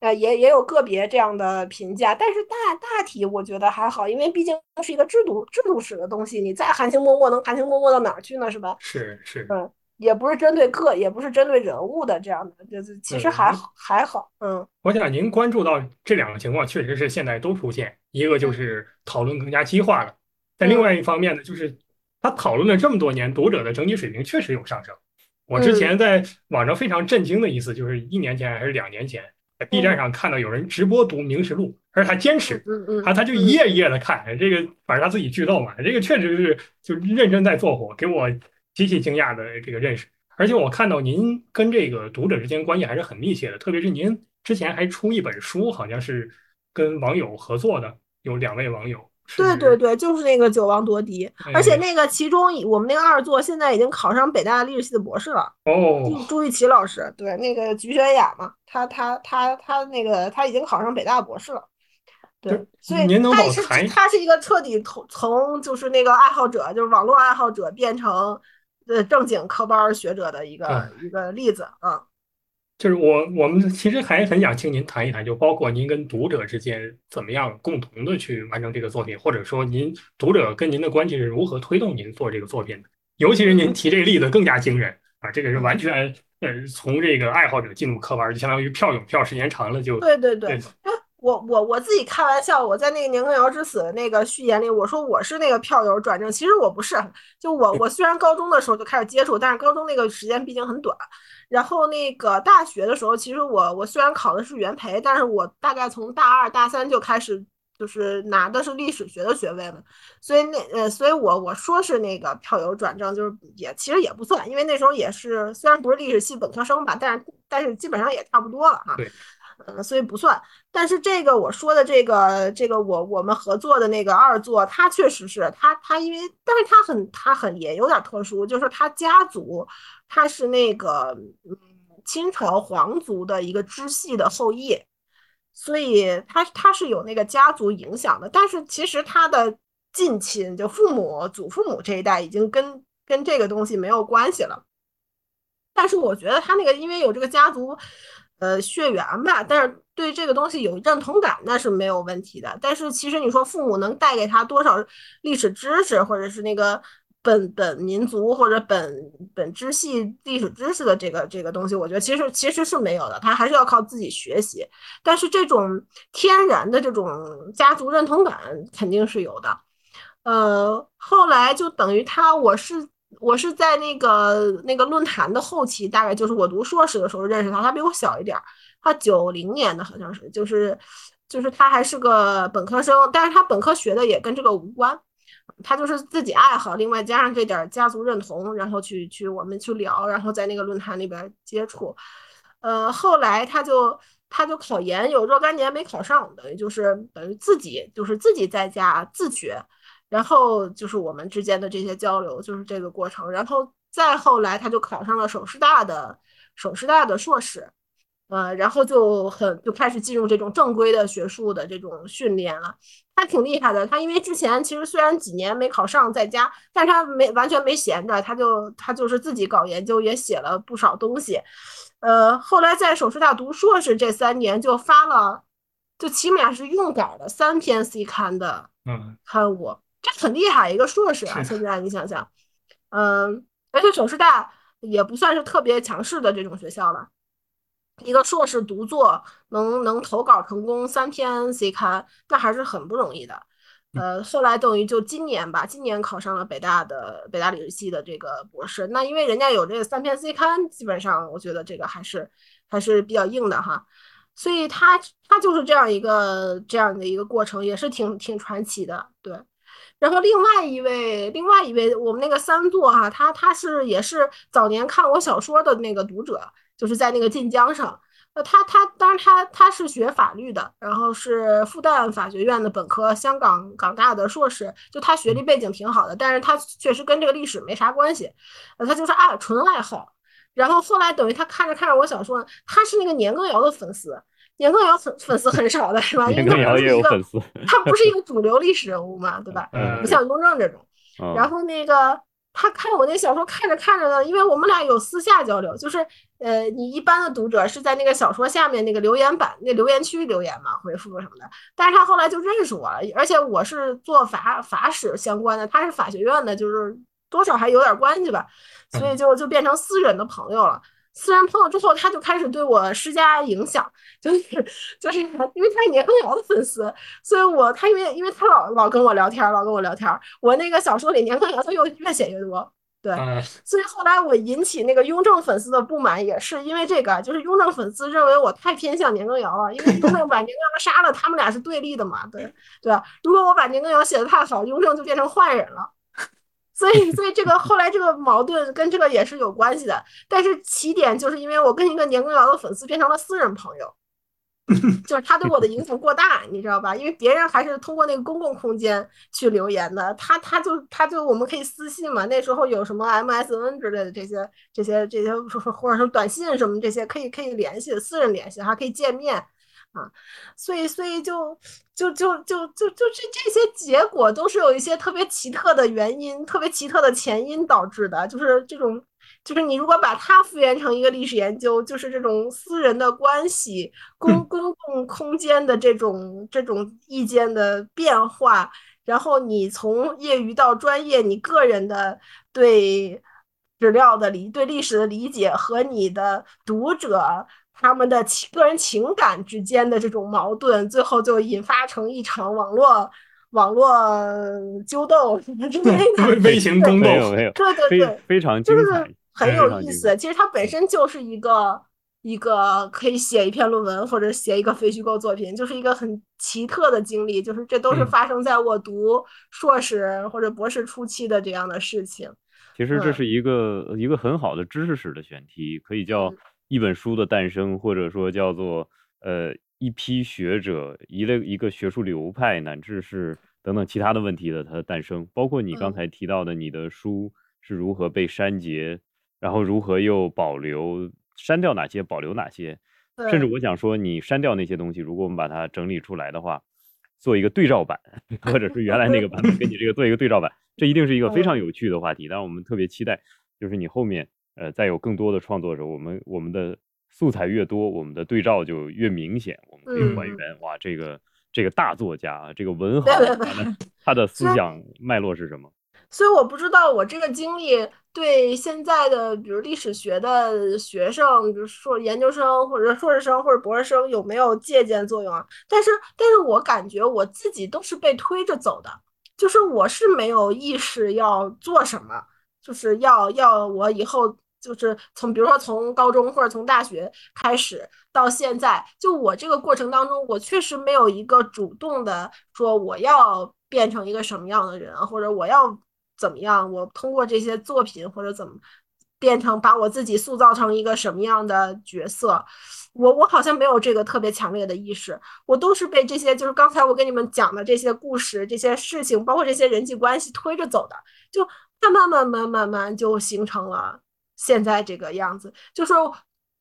呃，也也有个别这样的评价，但是大大体我觉得还好，因为毕竟是一个制度制度史的东西，你再含情脉脉能含情脉脉到哪儿去呢？是吧？是是，嗯。也不是针对个，也不是针对人物的这样的，就是其实还好还好，嗯。我想您关注到这两个情况，确实是现在都出现，一个就是讨论更加激化了，但另外一方面呢，就是他讨论了这么多年，读者的整体水平确实有上升。我之前在网上非常震惊的一次，就是一年前还是两年前，在 B 站上看到有人直播读《明实录》，而他坚持，他他就一页一页的看，这个反正他自己剧透嘛，这个确实是就认真在做活，给我。极其惊讶的这个认识，而且我看到您跟这个读者之间关系还是很密切的，特别是您之前还出一本书，好像是跟网友合作的，有两位网友。对对对，就是那个九王夺嫡，而且那个其中我们那个二作现在已经考上北大历史系的博士了。哦，朱玉琪老师，对，那个菊轩雅嘛，他他他他那个他已经考上北大博士了。对，所以他是他是一个彻底从从就是那个爱好者，就是网络爱好者变成。呃，正经科班学者的一个一个例子啊，就是我我们其实还很想请您谈一谈，就包括您跟读者之间怎么样共同的去完成这个作品，或者说您读者跟您的关系是如何推动您做这个作品的。尤其是您提这个例子更加惊人啊，这个是完全呃从这个爱好者进入科班，就相当于票涌票时间长了就对对对。我我我自己开玩笑，我在那个《年羹尧之死》的那个序言里，我说我是那个票友转正，其实我不是。就我我虽然高中的时候就开始接触，但是高中那个时间毕竟很短。然后那个大学的时候，其实我我虽然考的是元培，但是我大概从大二大三就开始就是拿的是历史学的学位了。所以那呃，所以我我说是那个票友转正，就是也其实也不算，因为那时候也是虽然不是历史系本科生吧，但是但是基本上也差不多了哈。对。嗯，所以不算。但是这个我说的这个这个我我们合作的那个二作，他确实是他他因为，但是他很他很也有点特殊，就是他家族他是那个嗯，清朝皇族的一个支系的后裔，所以他他是有那个家族影响的。但是其实他的近亲，就父母、祖父母这一代，已经跟跟这个东西没有关系了。但是我觉得他那个，因为有这个家族。呃，血缘吧，但是对这个东西有认同感，那是没有问题的。但是其实你说父母能带给他多少历史知识，或者是那个本本民族或者本本支系历史知识的这个这个东西，我觉得其实其实是没有的，他还是要靠自己学习。但是这种天然的这种家族认同感肯定是有的。呃，后来就等于他，我是。我是在那个那个论坛的后期，大概就是我读硕士的时候认识他，他比我小一点儿，他九零年的好像是，就是就是他还是个本科生，但是他本科学的也跟这个无关，他就是自己爱好，另外加上这点家族认同，然后去去我们去聊，然后在那个论坛里边接触，呃，后来他就他就考研有若干年没考上，等于就是等于自己就是自己在家自学。然后就是我们之间的这些交流，就是这个过程。然后再后来，他就考上了首师大的首师大的硕士，呃，然后就很就开始进入这种正规的学术的这种训练了。他挺厉害的，他因为之前其实虽然几年没考上，在家，但是他没完全没闲着，他就他就是自己搞研究，也写了不少东西。呃，后来在首师大读硕士这三年，就发了，就起码是用稿的三篇 C 刊的嗯刊物。这很厉害，一个硕士啊！现在你想想，嗯，而且首师大也不算是特别强势的这种学校了。一个硕士独作能能投稿成功三篇 C 刊，那还是很不容易的。呃，后来等于就今年吧，今年考上了北大的北大历史系的这个博士。那因为人家有这个三篇 C 刊，基本上我觉得这个还是还是比较硬的哈。所以他他就是这样一个这样的一个过程，也是挺挺传奇的，对。然后另外一位，另外一位，我们那个三座哈，他他是也是早年看我小说的那个读者，就是在那个晋江上。呃，他他当然他他是学法律的，然后是复旦法学院的本科，香港港大的硕士，就他学历背景挺好的，但是他确实跟这个历史没啥关系，呃，他就是爱纯爱好。然后后来等于他看着看着我小说，他是那个年羹尧的粉丝。年羹尧粉粉丝很少的是吧？年羹尧也有粉丝，他不是一个 主流历史人物嘛，对吧？不像雍正这种。然后那个他看我那小说看着看着呢，因为我们俩有私下交流，就是呃，你一般的读者是在那个小说下面那个留言板、那留言区留言嘛，回复什么的。但是他后来就认识我了，而且我是做法法史相关的，他是法学院的，就是多少还有点关系吧，所以就就变成私人的朋友了。私人朋友之后，他就开始对我施加影响，就是就是因为他是年羹尧的粉丝，所以我他因为因为他老老跟我聊天，老跟我聊天，我那个小说里年羹尧他又越写越多，对，所以后来我引起那个雍正粉丝的不满，也是因为这个，就是雍正粉丝认为我太偏向年羹尧了，因为雍正把年羹尧杀了，他们俩是对立的嘛，对对吧？如果我把年羹尧写的太好，雍正就变成坏人了。所以，所以这个后来这个矛盾跟这个也是有关系的，但是起点就是因为我跟一个年羹尧的粉丝变成了私人朋友，就是他对我的影响过大，你知道吧？因为别人还是通过那个公共空间去留言的，他他就他就我们可以私信嘛，那时候有什么 MSN 之类的这些这些这些，或者说短信什么这些可以可以联系，私人联系还可以见面。啊，所以，所以就就就就就就这这些结果都是有一些特别奇特的原因，特别奇特的前因导致的。就是这种，就是你如果把它复原成一个历史研究，就是这种私人的关系、公公共空间的这种这种意见的变化，然后你从业余到专业，你个人的对史料的理、对历史的理解和你的读者。他们的情个人情感之间的这种矛盾，最后就引发成一场网络网络纠斗什么之类的微型争斗，没有没有，对对对，非常就是很有意思。其实它本身就是一个一个可以写一篇论文或者写一个非虚构作品，就是一个很奇特的经历。就是这都是发生在我读硕士或者博士初期的这样的事情。其实这是一个一个很好的知识史的选题，可以叫。一本书的诞生，或者说叫做呃一批学者一类一个学术流派，乃至是等等其他的问题的它的诞生，包括你刚才提到的你的书是如何被删节，然后如何又保留删掉哪些，保留哪些。甚至我想说，你删掉那些东西，如果我们把它整理出来的话，做一个对照版，或者是原来那个版本跟你这个做一个对照版，这一定是一个非常有趣的话题。但是我们特别期待，就是你后面呃再有更多的创作者，我们我们的素材越多，我们的对照就越明显，我们可以还原。哇，这个这个大作家，这个文豪，他的思想脉络是什么？所以我不知道我这个经历对现在的比如历史学的学生，比如说研究生或者硕士生或者博士生有没有借鉴作用啊？但是，但是我感觉我自己都是被推着走的，就是我是没有意识要做什么，就是要要我以后就是从比如说从高中或者从大学开始到现在，就我这个过程当中，我确实没有一个主动的说我要变成一个什么样的人，或者我要。怎么样？我通过这些作品或者怎么变成把我自己塑造成一个什么样的角色？我我好像没有这个特别强烈的意识，我都是被这些就是刚才我跟你们讲的这些故事、这些事情，包括这些人际关系推着走的，就慢慢慢慢慢慢就形成了现在这个样子，就是。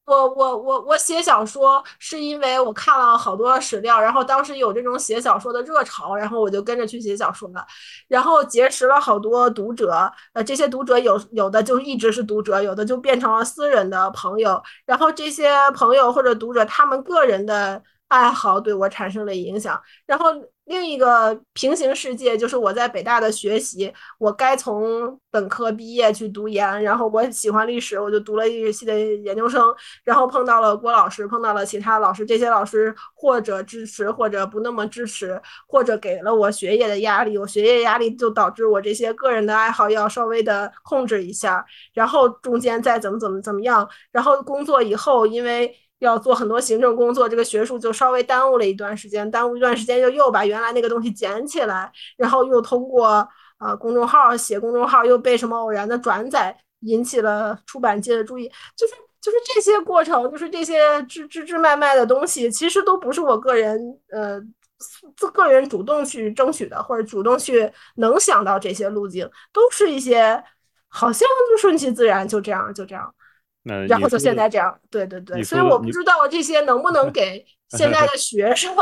我我我我写小说是因为我看了好多史料，然后当时有这种写小说的热潮，然后我就跟着去写小说了，然后结识了好多读者，呃，这些读者有有的就一直是读者，有的就变成了私人的朋友，然后这些朋友或者读者他们个人的爱好对我产生了影响，然后。另一个平行世界就是我在北大的学习，我该从本科毕业去读研，然后我喜欢历史，我就读了历史系的研究生，然后碰到了郭老师，碰到了其他老师，这些老师或者支持，或者不那么支持，或者给了我学业的压力，我学业压力就导致我这些个人的爱好要稍微的控制一下，然后中间再怎么怎么怎么样，然后工作以后因为。要做很多行政工作，这个学术就稍微耽误了一段时间，耽误一段时间就又把原来那个东西捡起来，然后又通过啊公众号写公众号，又被什么偶然的转载引起了出版界的注意，就是就是这些过程，就是这些枝枝枝脉脉的东西，其实都不是我个人呃自个人主动去争取的，或者主动去能想到这些路径，都是一些好像就顺其自然，就这样就这样。然后就现在这样，对对对，所以我不知道这些能不能给 现在的学生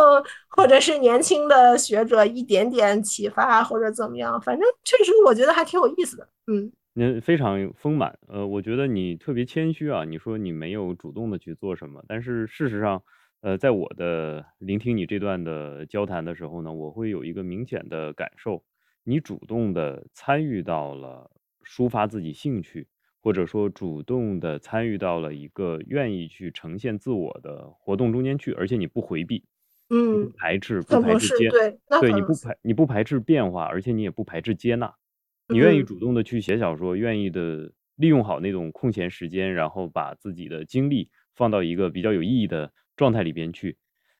或者是年轻的学者一点点启发或者怎么样，反正确实我觉得还挺有意思的，嗯。您非常丰满，呃，我觉得你特别谦虚啊，你说你没有主动的去做什么，但是事实上，呃，在我的聆听你这段的交谈的时候呢，我会有一个明显的感受，你主动的参与到了抒发自己兴趣。或者说主动的参与到了一个愿意去呈现自我的活动中间去，而且你不回避，嗯，不排斥，不排斥接，对，对，你不排，你不排斥变化，而且你也不排斥接纳，你愿意主动的去写小说，愿意的利用好那种空闲时间，然后把自己的精力放到一个比较有意义的状态里边去。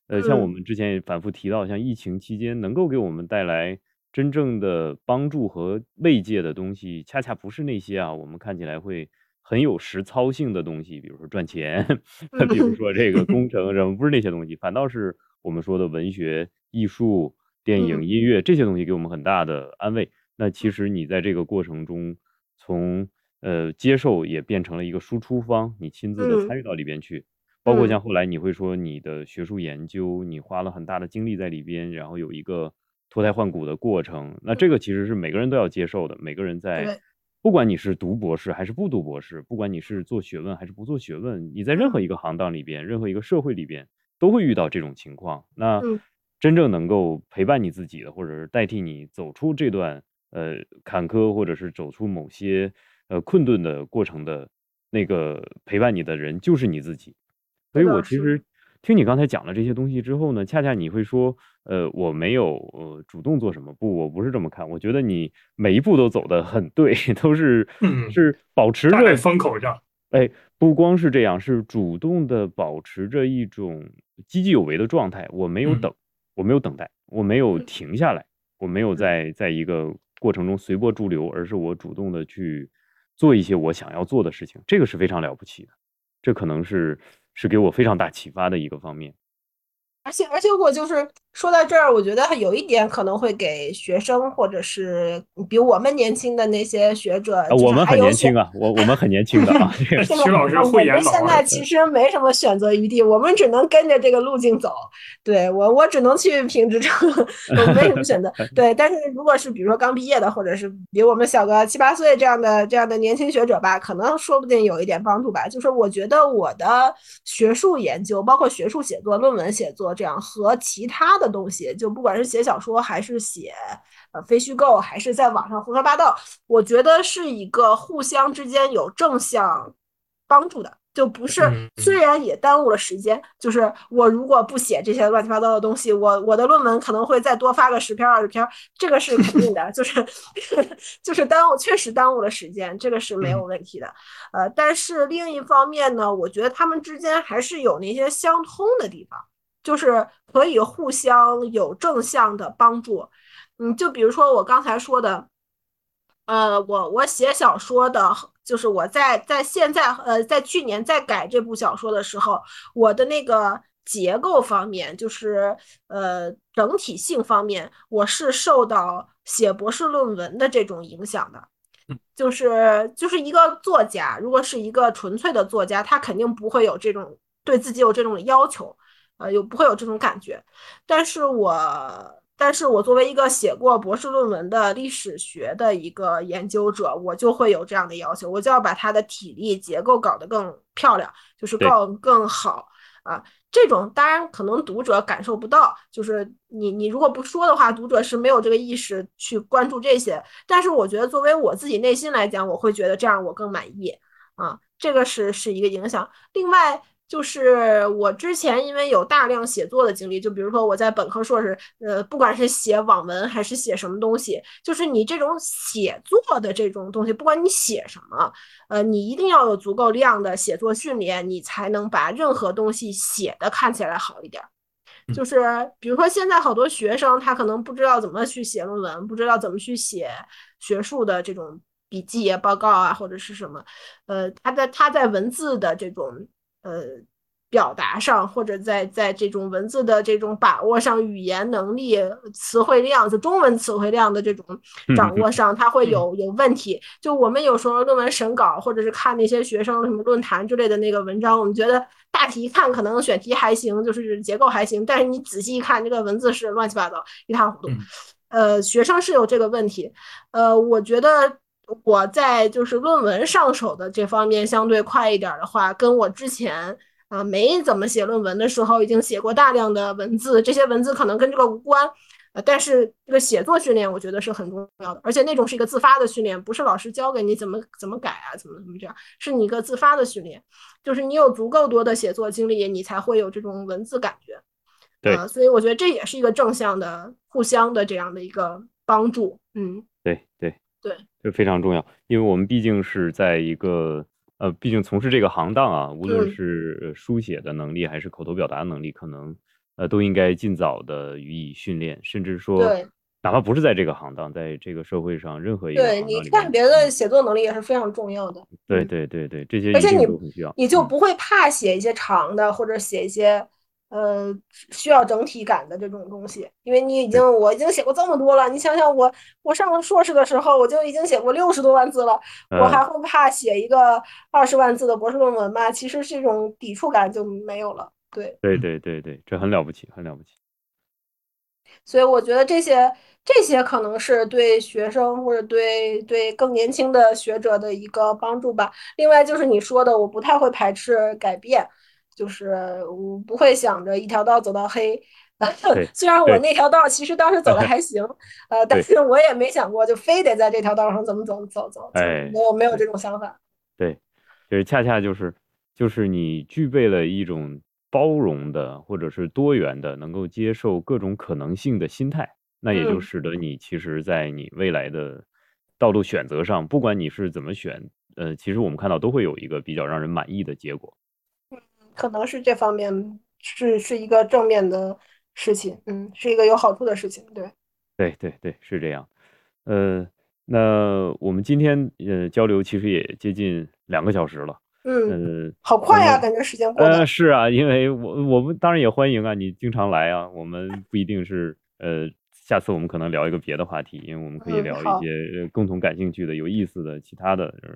呃，像我们之前也反复提到，像疫情期间能够给我们带来。真正的帮助和慰藉的东西，恰恰不是那些啊，我们看起来会很有实操性的东西，比如说赚钱，比如说这个工程什么，不是那些东西，反倒是我们说的文学、艺术、电影、音乐这些东西给我们很大的安慰。那其实你在这个过程中，从呃接受也变成了一个输出方，你亲自的参与到里边去，包括像后来你会说你的学术研究，你花了很大的精力在里边，然后有一个。脱胎换骨的过程，那这个其实是每个人都要接受的。每个人在，不管你是读博士还是不读博士，不管你是做学问还是不做学问，你在任何一个行当里边，任何一个社会里边，都会遇到这种情况。那真正能够陪伴你自己的，或者是代替你走出这段呃坎坷，或者是走出某些呃困顿的过程的那个陪伴你的人，就是你自己。所以我其实。听你刚才讲了这些东西之后呢，恰恰你会说，呃，我没有呃主动做什么，不，我不是这么看。我觉得你每一步都走得很对，都是是保持着风口上。哎，不光是这样，是主动的保持着一种积极有为的状态。我没有等，我没有等待，我没有停下来，我没有在在一个过程中随波逐流，而是我主动的去做一些我想要做的事情。这个是非常了不起的，这可能是。是给我非常大启发的一个方面，而且而且我就是说到这儿，我觉得有一点可能会给学生或者是比我们年轻的那些学者，我们很年轻啊，我我们很年轻的啊。徐老师慧眼老现在其实没什么选择余地，我们只能跟着这个路径走。对我，我只能去评职称，我没什么选择。对，但是如果是比如说刚毕业的，或者是比我们小个七八岁这样的这样的年轻学者吧，可能说不定有一点帮助吧。就是我觉得我的学术研究，包括学术写作、论文写作这样和其他的。的东西，就不管是写小说还是写呃非虚构，还是在网上胡说八道，我觉得是一个互相之间有正向帮助的，就不是虽然也耽误了时间，就是我如果不写这些乱七八糟的东西，我我的论文可能会再多发个十篇二十篇，这个是肯定的，就是 就是耽误，确实耽误了时间，这个是没有问题的。呃，但是另一方面呢，我觉得他们之间还是有那些相通的地方。就是可以互相有正向的帮助，嗯，就比如说我刚才说的，呃，我我写小说的，就是我在在现在呃在去年在改这部小说的时候，我的那个结构方面，就是呃整体性方面，我是受到写博士论文的这种影响的，就是就是一个作家，如果是一个纯粹的作家，他肯定不会有这种对自己有这种要求。呃，有不会有这种感觉，但是我，但是我作为一个写过博士论文的历史学的一个研究者，我就会有这样的要求，我就要把它的体力结构搞得更漂亮，就是更更好啊。这种当然可能读者感受不到，就是你你如果不说的话，读者是没有这个意识去关注这些。但是我觉得作为我自己内心来讲，我会觉得这样我更满意啊，这个是是一个影响。另外。就是我之前因为有大量写作的经历，就比如说我在本科、硕士，呃，不管是写网文还是写什么东西，就是你这种写作的这种东西，不管你写什么，呃，你一定要有足够量的写作训练，你才能把任何东西写的看起来好一点。就是比如说现在好多学生他可能不知道怎么去写论文，不知道怎么去写学术的这种笔记啊、报告啊或者是什么，呃，他在他在文字的这种。呃，表达上或者在在这种文字的这种把握上，语言能力、词汇量，就中文词汇量的这种掌握上，它会有有问题。就我们有时候论文审稿，或者是看那些学生什么论坛之类的那个文章，我们觉得大体一看可能选题还行，就是结构还行，但是你仔细一看，这个文字是乱七八糟，一塌糊涂。呃，学生是有这个问题。呃，我觉得。我在就是论文上手的这方面相对快一点的话，跟我之前啊没怎么写论文的时候，已经写过大量的文字，这些文字可能跟这个无关，呃，但是这个写作训练我觉得是很重要的，而且那种是一个自发的训练，不是老师教给你怎么怎么改啊，怎么怎么这样，是你一个自发的训练，就是你有足够多的写作经历，你才会有这种文字感觉，对，所以我觉得这也是一个正向的、互相的这样的一个帮助，嗯，对对。对，这非常重要，因为我们毕竟是在一个呃，毕竟从事这个行当啊，无论是书写的能力还是口头表达能力，可能呃都应该尽早的予以训练，甚至说，哪怕不是在这个行当，在这个社会上任何一个对你看别的写作能力也是非常重要的。对对对对，这些而且你都很需要，你就不会怕写一些长的，或者写一些。呃，需要整体感的这种东西，因为你已经我已经写过这么多了，你想想我我上硕士的时候我就已经写过六十多万字了，我还会怕写一个二十万字的博士论文吗？其实这种抵触感就没有了。对对对对对，这很了不起，很了不起。所以我觉得这些这些可能是对学生或者对对更年轻的学者的一个帮助吧。另外就是你说的，我不太会排斥改变。就是我不会想着一条道走到黑，虽然我那条道其实当时走的 还行，呃，但是我也没想过就非得在这条道上怎么走走走，哎，没有没有这种想法。对，就是恰恰就是就是你具备了一种包容的或者是多元的，能够接受各种可能性的心态，那也就使得你其实，在你未来的道路选择上，不管你是怎么选，呃，其实我们看到都会有一个比较让人满意的结果。可能是这方面是是一个正面的事情，嗯，是一个有好处的事情，对，对对对，是这样。呃，那我们今天呃交流其实也接近两个小时了，嗯，呃，好快呀，感觉时间过得。呃，是啊，因为我我们当然也欢迎啊，你经常来啊。我们不一定是呃，下次我们可能聊一个别的话题，因为我们可以聊一些呃共同感兴趣的、有意思的、其他的，呃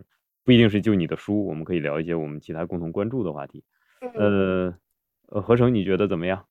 不一定是就你的书，我们可以聊一些我们其他共同关注的话题。嗯呃，呃，何成，你觉得怎么样？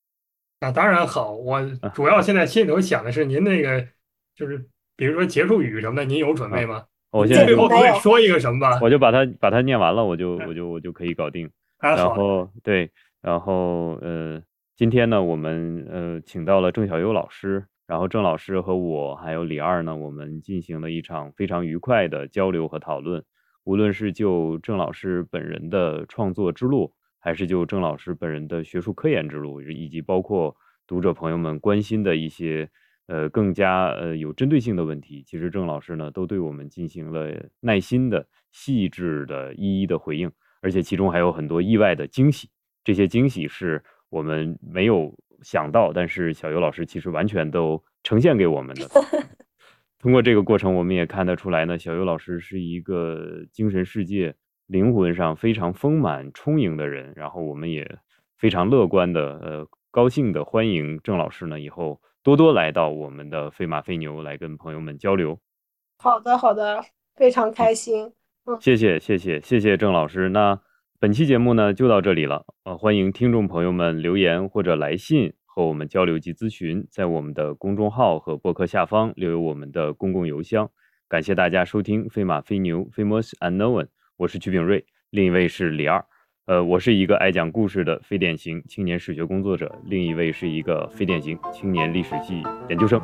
那当然好，我啊主要现在心里头想的是您那个，就是比如说结束语什么的，您有准备啊，吗？我现在您最后可以说一个什么吧？我就把它把它念完了，我就我就我就可以搞定。然后对，然后呃，今天呢，我们呃请到了郑小优老师，然后郑老师和我还有李二呢，我们进行了一场非常愉快的交流和讨论。无论是就郑老师本人的创作之路，还是就郑老师本人的学术科研之路，以及包括读者朋友们关心的一些呃更加呃有针对性的问题，其实郑老师呢都对我们进行了耐心的、细致的、一一的回应。而且其中还有很多意外的惊喜，这些惊喜是我们没有想到，但是小尤老师其实完全都呈现给我们的。通过这个过程，我们也看得出来呢，小尤老师是一个精神世界、灵魂上非常丰满、充盈的人。然后我们也非常乐观的、呃，高兴的欢迎郑老师呢以后多多来到我们的飞马飞牛来跟朋友们交流。好的，好的，非常开心。嗯谢谢谢谢谢谢郑老师。那本期节目呢就到这里了，呃，欢迎听众朋友们留言或者来信和我们交流及咨询，在我们的公众号和博客下方留有我们的公共邮箱。感谢大家收听《飞马飞牛 Famous Unknown》，我是曲炳瑞，另一位是李二。呃，我是一个爱讲故事的非典型青年史学工作者，另一位是一个非典型青年历史系研究生。